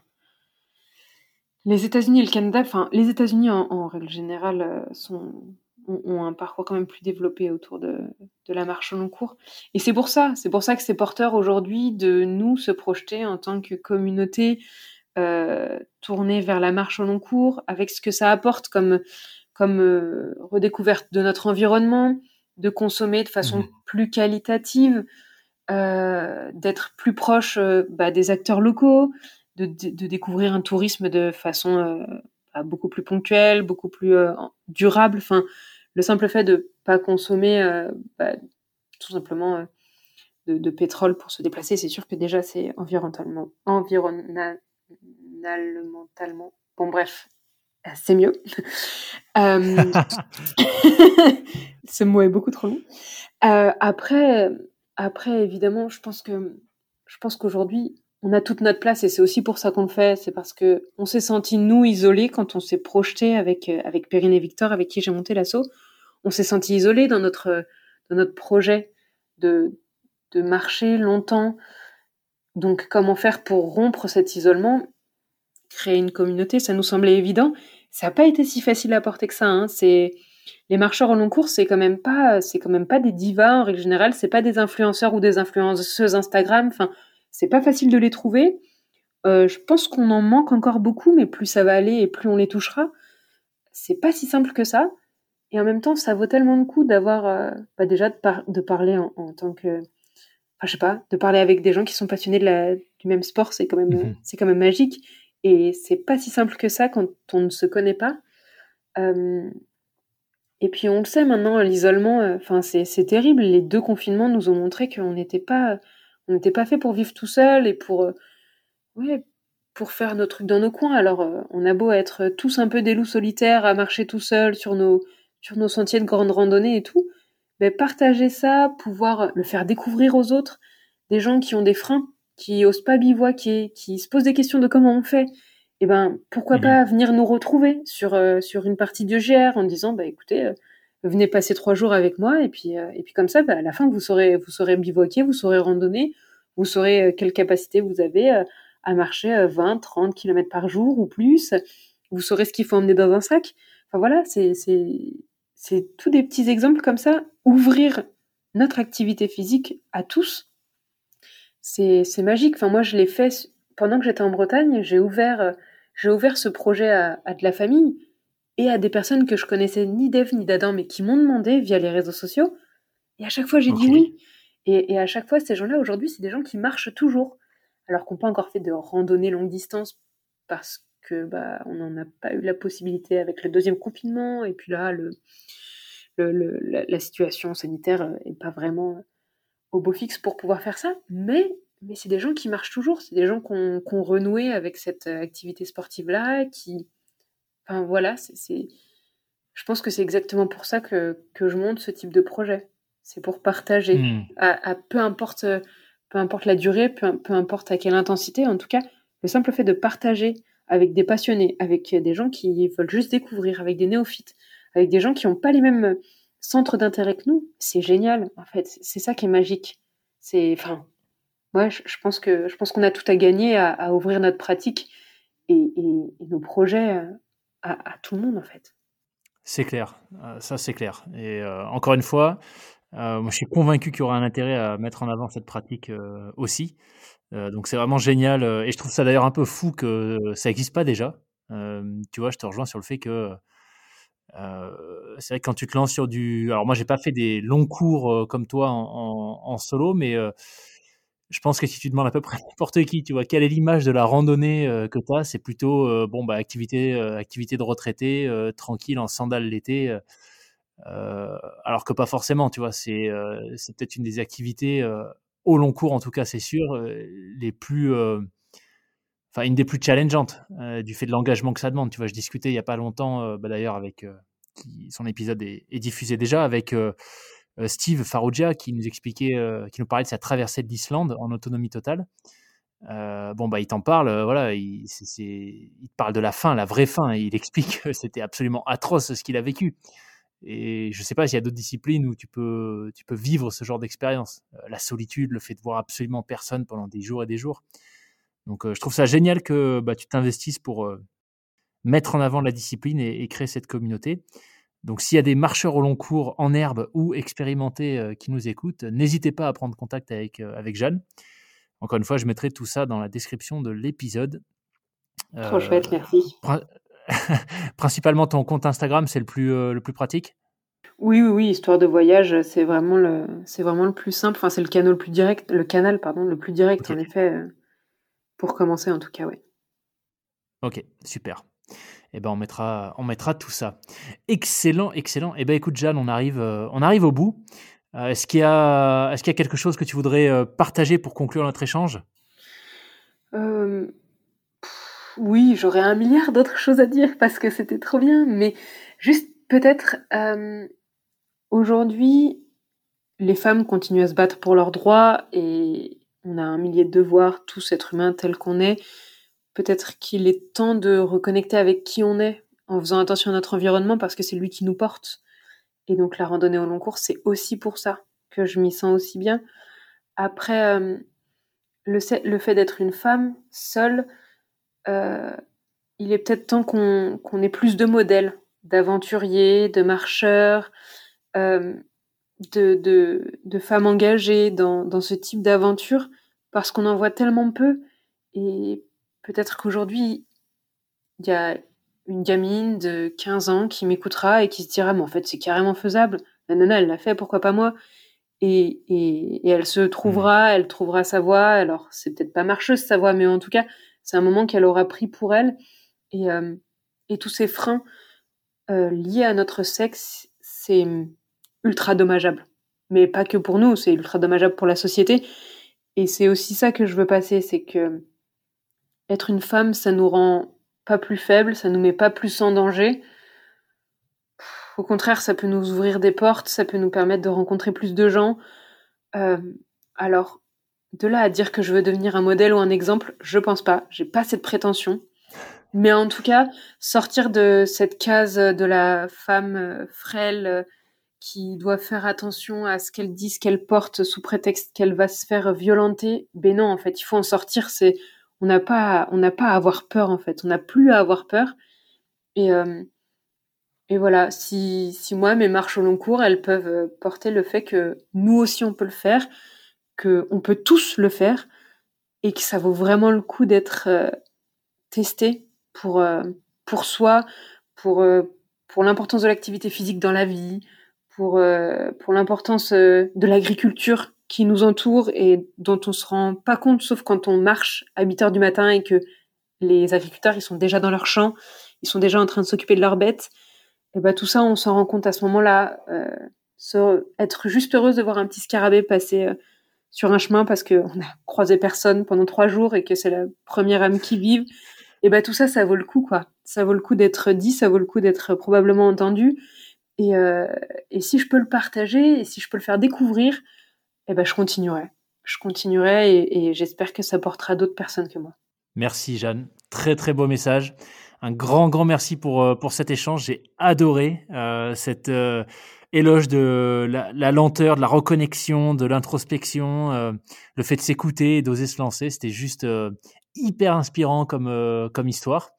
les États-Unis et le Canada, enfin, les États-Unis en, règle générale euh, sont, ont, un parcours quand même plus développé autour de, la marche au long cours. Et c'est pour ça, c'est pour ça que c'est porteur aujourd'hui de nous se projeter en tant que communauté euh, tournée vers la marche au long cours, avec ce que ça apporte comme, comme euh, redécouverte de notre environnement, de consommer de façon mmh. plus qualitative, d'être plus proche bah, des acteurs locaux, de, découvrir un tourisme de façon euh, bah, beaucoup plus ponctuelle, beaucoup plus euh, durable. Enfin, le simple fait de pas consommer euh, bah, tout simplement de, pétrole pour se déplacer, c'est sûr que déjà c'est environnementalement, environnementalement, bon bref, c'est mieux. Ce mot est beaucoup trop long. après, après, évidemment, je pense que je pense qu'aujourd'hui, on a toute notre place et c'est aussi pour ça qu'on le fait. C'est parce que on s'est senti nous isolés quand on s'est projeté avec euh, avec Perrine et Victor, avec qui j'ai monté l'assaut. On s'est senti isolés dans notre dans notre projet de de marcher longtemps. Donc comment faire pour rompre cet isolement, créer une communauté, ça nous semblait évident. Ça n'a pas été si facile à porter que ça. Hein. C'est les marcheurs au long cours, c'est quand même pas, quand même pas des divas en règle générale. C'est pas des influenceurs ou des influenceuses Instagram. Enfin, c'est pas facile de les trouver. Euh, je pense qu'on en manque encore beaucoup, mais plus ça va aller et plus on les touchera. C'est pas si simple que ça. Et en même temps, ça vaut tellement de coups d'avoir, euh, bah, déjà de, parler en, tant que, enfin, je sais pas, de parler avec des gens qui sont passionnés de la, du même sport, c'est quand même, mhm. c'est quand même magique. Et c'est pas si simple que ça quand on ne se connaît pas. Euh, et puis on le sait maintenant, l'isolement, enfin c'est terrible. Les deux confinements nous ont montré qu'on n'était pas on n'était pas fait pour vivre tout seul et pour, euh, ouais, pour faire nos trucs dans nos coins. Alors, euh, on a beau être tous un peu des loups solitaires à marcher tout seul sur nos, sur nos sentiers de grande randonnée et tout, mais partager ça, pouvoir le faire découvrir aux autres, des gens qui ont des freins, qui osent pas bivouaquer, qui se posent des questions de comment on fait, et eh ben pourquoi pas venir nous retrouver sur, euh, sur une partie de GR en disant bah écoutez, venez passer trois jours avec moi et puis euh, et puis comme ça bah, à la fin vous saurez vous saurez bivouaquer vous saurez randonner vous saurez euh, quelle capacité vous avez euh, à marcher 20 30 km par jour ou plus. Vous saurez ce qu'il faut emmener dans un sac. Enfin voilà c'est c'est c'est tous des petits exemples comme ça ouvrir notre activité physique à tous c'est c'est magique enfin moi je l'ai fait pendant que j'étais en Bretagne j'ai ouvert j'ai ouvert ce projet à, à de la famille et à des personnes que je connaissais ni d'Eve ni d'Adam, mais qui m'ont demandé via les réseaux sociaux. Et à chaque fois, j'ai dit oui. Et, à chaque fois, ces gens-là, aujourd'hui, c'est des gens qui marchent toujours, alors qu'on n'a pas encore fait de randonnée longue distance parce que bah, on n'en a pas eu la possibilité avec le deuxième confinement. Et puis là, le, le, la, situation sanitaire n'est pas vraiment au beau fixe pour pouvoir faire ça. Mais, mais c'est des gens qui marchent toujours. C'est des gens qui ont, renoué avec cette activité sportive-là, qui. Enfin voilà, c'est. Je pense que c'est exactement pour ça que, que, je monte ce type de projet. C'est pour partager, hmm. à, peu, importe, peu importe la durée, peu, peu importe à quelle intensité, en tout cas, le simple fait de partager avec des passionnés, avec des gens qui veulent juste découvrir, avec des néophytes, avec des gens qui n'ont pas les mêmes centres d'intérêt que nous, c'est génial. En fait, c'est ça qui est magique. C'est, enfin, ouais, je, pense que je pense qu'on a tout à gagner à, ouvrir notre pratique et, nos projets à, tout le monde, en fait. C'est clair, euh, ça c'est clair. Et euh, encore une fois, euh, moi je suis convaincu qu'il y aura un intérêt à mettre en avant cette pratique aussi. Donc c'est vraiment génial. et je trouve ça d'ailleurs un peu fou que ça n'existe pas déjà. tu vois, je te rejoins sur le fait que c'est vrai que quand tu te lances sur du. Alors, moi, j'ai pas fait des longs cours comme toi en, solo, mais je pense que si tu demandes à peu près n'importe qui, tu vois, quelle est l'image de la randonnée que tu as, c'est plutôt, bon, bah, activité, activité de retraité, tranquille, en sandales l'été. alors que pas forcément, tu vois, c'est c'est peut-être une des activités au long cours, en tout cas, c'est sûr, les plus enfin une des plus challengeantes euh, du fait de l'engagement que ça demande. Tu vois, je discutais il y a pas longtemps, euh, bah, d'ailleurs avec euh, qui, son épisode est, diffusé déjà avec Steve Farrugia qui nous expliquait, qui nous parlait de sa traversée de l'Islande en autonomie totale. bon bah il t'en parle, voilà, il, il parle de la fin, la vraie fin, et il explique que c'était absolument atroce ce qu'il a vécu. Et je ne sais pas s'il y a d'autres disciplines où tu peux, tu peux vivre ce genre d'expérience. la solitude, le fait de voir absolument personne pendant des jours et des jours. Donc je trouve ça génial que bah, tu t'investisses pour mettre en avant la discipline et, créer cette communauté. Donc s'il y a des marcheurs au long cours en herbe ou expérimentés qui nous écoutent, n'hésitez pas à prendre contact avec, avec Jeanne. Encore une fois, je mettrai tout ça dans la description de l'épisode. Trop chouette, merci. principalement ton compte Instagram, c'est le plus, le plus pratique? Oui, oui, oui, histoire de voyage, c'est vraiment le, c'est vraiment le plus simple. Enfin, c'est le canal le plus direct, le canal, pardon, le plus direct en effet. Pour commencer, en tout cas, oui. Ok, super. Eh ben, on mettra, on mettra tout ça. Excellent, excellent. Eh ben, écoute, Jeanne, on arrive, euh, on arrive au bout. Euh, est-ce qu'il y a, est-ce qu'il y a quelque chose que tu voudrais euh, partager pour conclure notre échange? Oui, j'aurais un milliard d'autres choses à dire parce que c'était trop bien, mais juste peut-être aujourd'hui, les femmes continuent à se battre pour leurs droits et on a un millier de devoirs, tous êtres humains tels qu'on est. Peut-être qu'il est temps de reconnecter avec qui on est en faisant attention à notre environnement parce que c'est lui qui nous porte. Et donc la randonnée au long cours, c'est aussi pour ça que je m'y sens aussi bien. Après, euh, le, fait d'être une femme seule, euh, il est peut-être temps qu'on ait plus de modèles, d'aventuriers, de marcheurs, euh, de, de, femmes engagées dans, dans ce type d'aventure parce qu'on en voit tellement peu. Et peut-être qu'aujourd'hui, il y a une gamine de 15 ans qui m'écoutera et qui se dira, mais en fait, c'est carrément faisable. La nana, elle l'a fait, pourquoi pas moi? Et, et, elle se trouvera, elle trouvera sa voie. Alors, c'est peut-être pas marcheuse sa voie, mais en tout cas, c'est un moment qu'elle aura pris pour elle. Et, euh, tous ces freins euh, liés à notre sexe, c'est ultra dommageable. Mais pas que pour nous, c'est ultra dommageable pour la société. Et c'est aussi ça que je veux passer, c'est que être une femme, ça nous rend pas plus faibles, ça nous met pas plus en danger. Au contraire, ça peut nous ouvrir des portes, ça peut nous permettre de rencontrer plus de gens. Euh, alors, de là à dire que je veux devenir un modèle ou un exemple, je pense pas. J'ai pas cette prétention. Mais en tout cas, sortir de cette case de la femme euh, frêle qui doit faire attention à ce qu'elle dit, ce qu'elle porte sous prétexte qu'elle va se faire violenter. Ben non, en fait, il faut en sortir. C'est, on n'a pas, à avoir peur en fait. On n'a plus à avoir peur. Et euh, voilà, si, si moi mes marches au long cours, elles peuvent porter le fait que nous aussi on peut le faire, que on peut tous le faire, et que ça vaut vraiment le coup d'être euh, testé pour euh, pour soi, pour pour l'importance de l'activité physique dans la vie, pour, euh, pour l'importance euh, de l'agriculture qui nous entoure et dont on se rend pas compte, sauf quand on marche à 8 heures du matin et que les agriculteurs, ils sont déjà dans leur champ, ils sont déjà en train de s'occuper de leurs bêtes. et bah tout ça, on s'en rend compte à ce moment-là. Euh, être juste heureuse de voir un petit scarabée passer euh, sur un chemin parce qu'on a croisé personne pendant trois jours et que c'est la première âme qui vive. Et bah tout ça, ça vaut le coup, quoi. Ça vaut le coup d'être dit, ça vaut le coup d'être probablement entendu. Et, euh, et si je peux le partager et si je peux le faire découvrir, et ben je continuerai. Je continuerai et, j'espère que ça portera d'autres personnes que moi. Merci Jeanne. Très très beau message. Un grand grand merci pour, euh, pour cet échange. J'ai adoré euh, cette éloge de la, la, lenteur, de la reconnexion, de l'introspection, euh, le fait de s'écouter et d'oser se lancer. C'était juste hyper inspirant comme, comme histoire.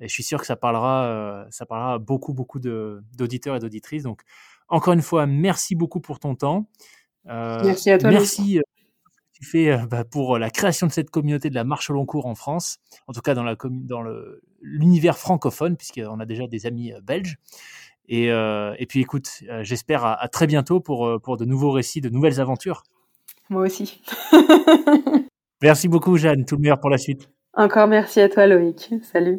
Et je suis sûr que ça parlera, ça parlera à beaucoup beaucoup d'auditeurs et d'auditrices. Donc encore une fois, merci beaucoup pour ton temps. merci à toi. Merci tu fais euh, bah, pour la création de cette communauté de la marche au long cours en France, en tout cas dans, l'univers francophone, puisqu'on a déjà des amis euh, belges. Et, euh, et puis écoute, j'espère à, très bientôt pour, pour de nouveaux récits, de nouvelles aventures. Moi aussi. merci beaucoup Jeanne, tout le meilleur pour la suite. Encore merci à toi Loïc. Salut.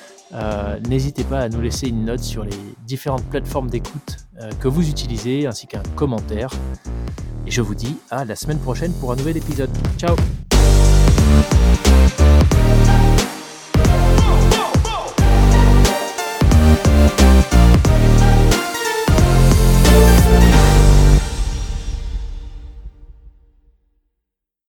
euh, n'hésitez pas à nous laisser une note sur les différentes plateformes d'écoute euh, que vous utilisez, ainsi qu'un commentaire. Et je vous dis à la semaine prochaine pour un nouvel épisode. Ciao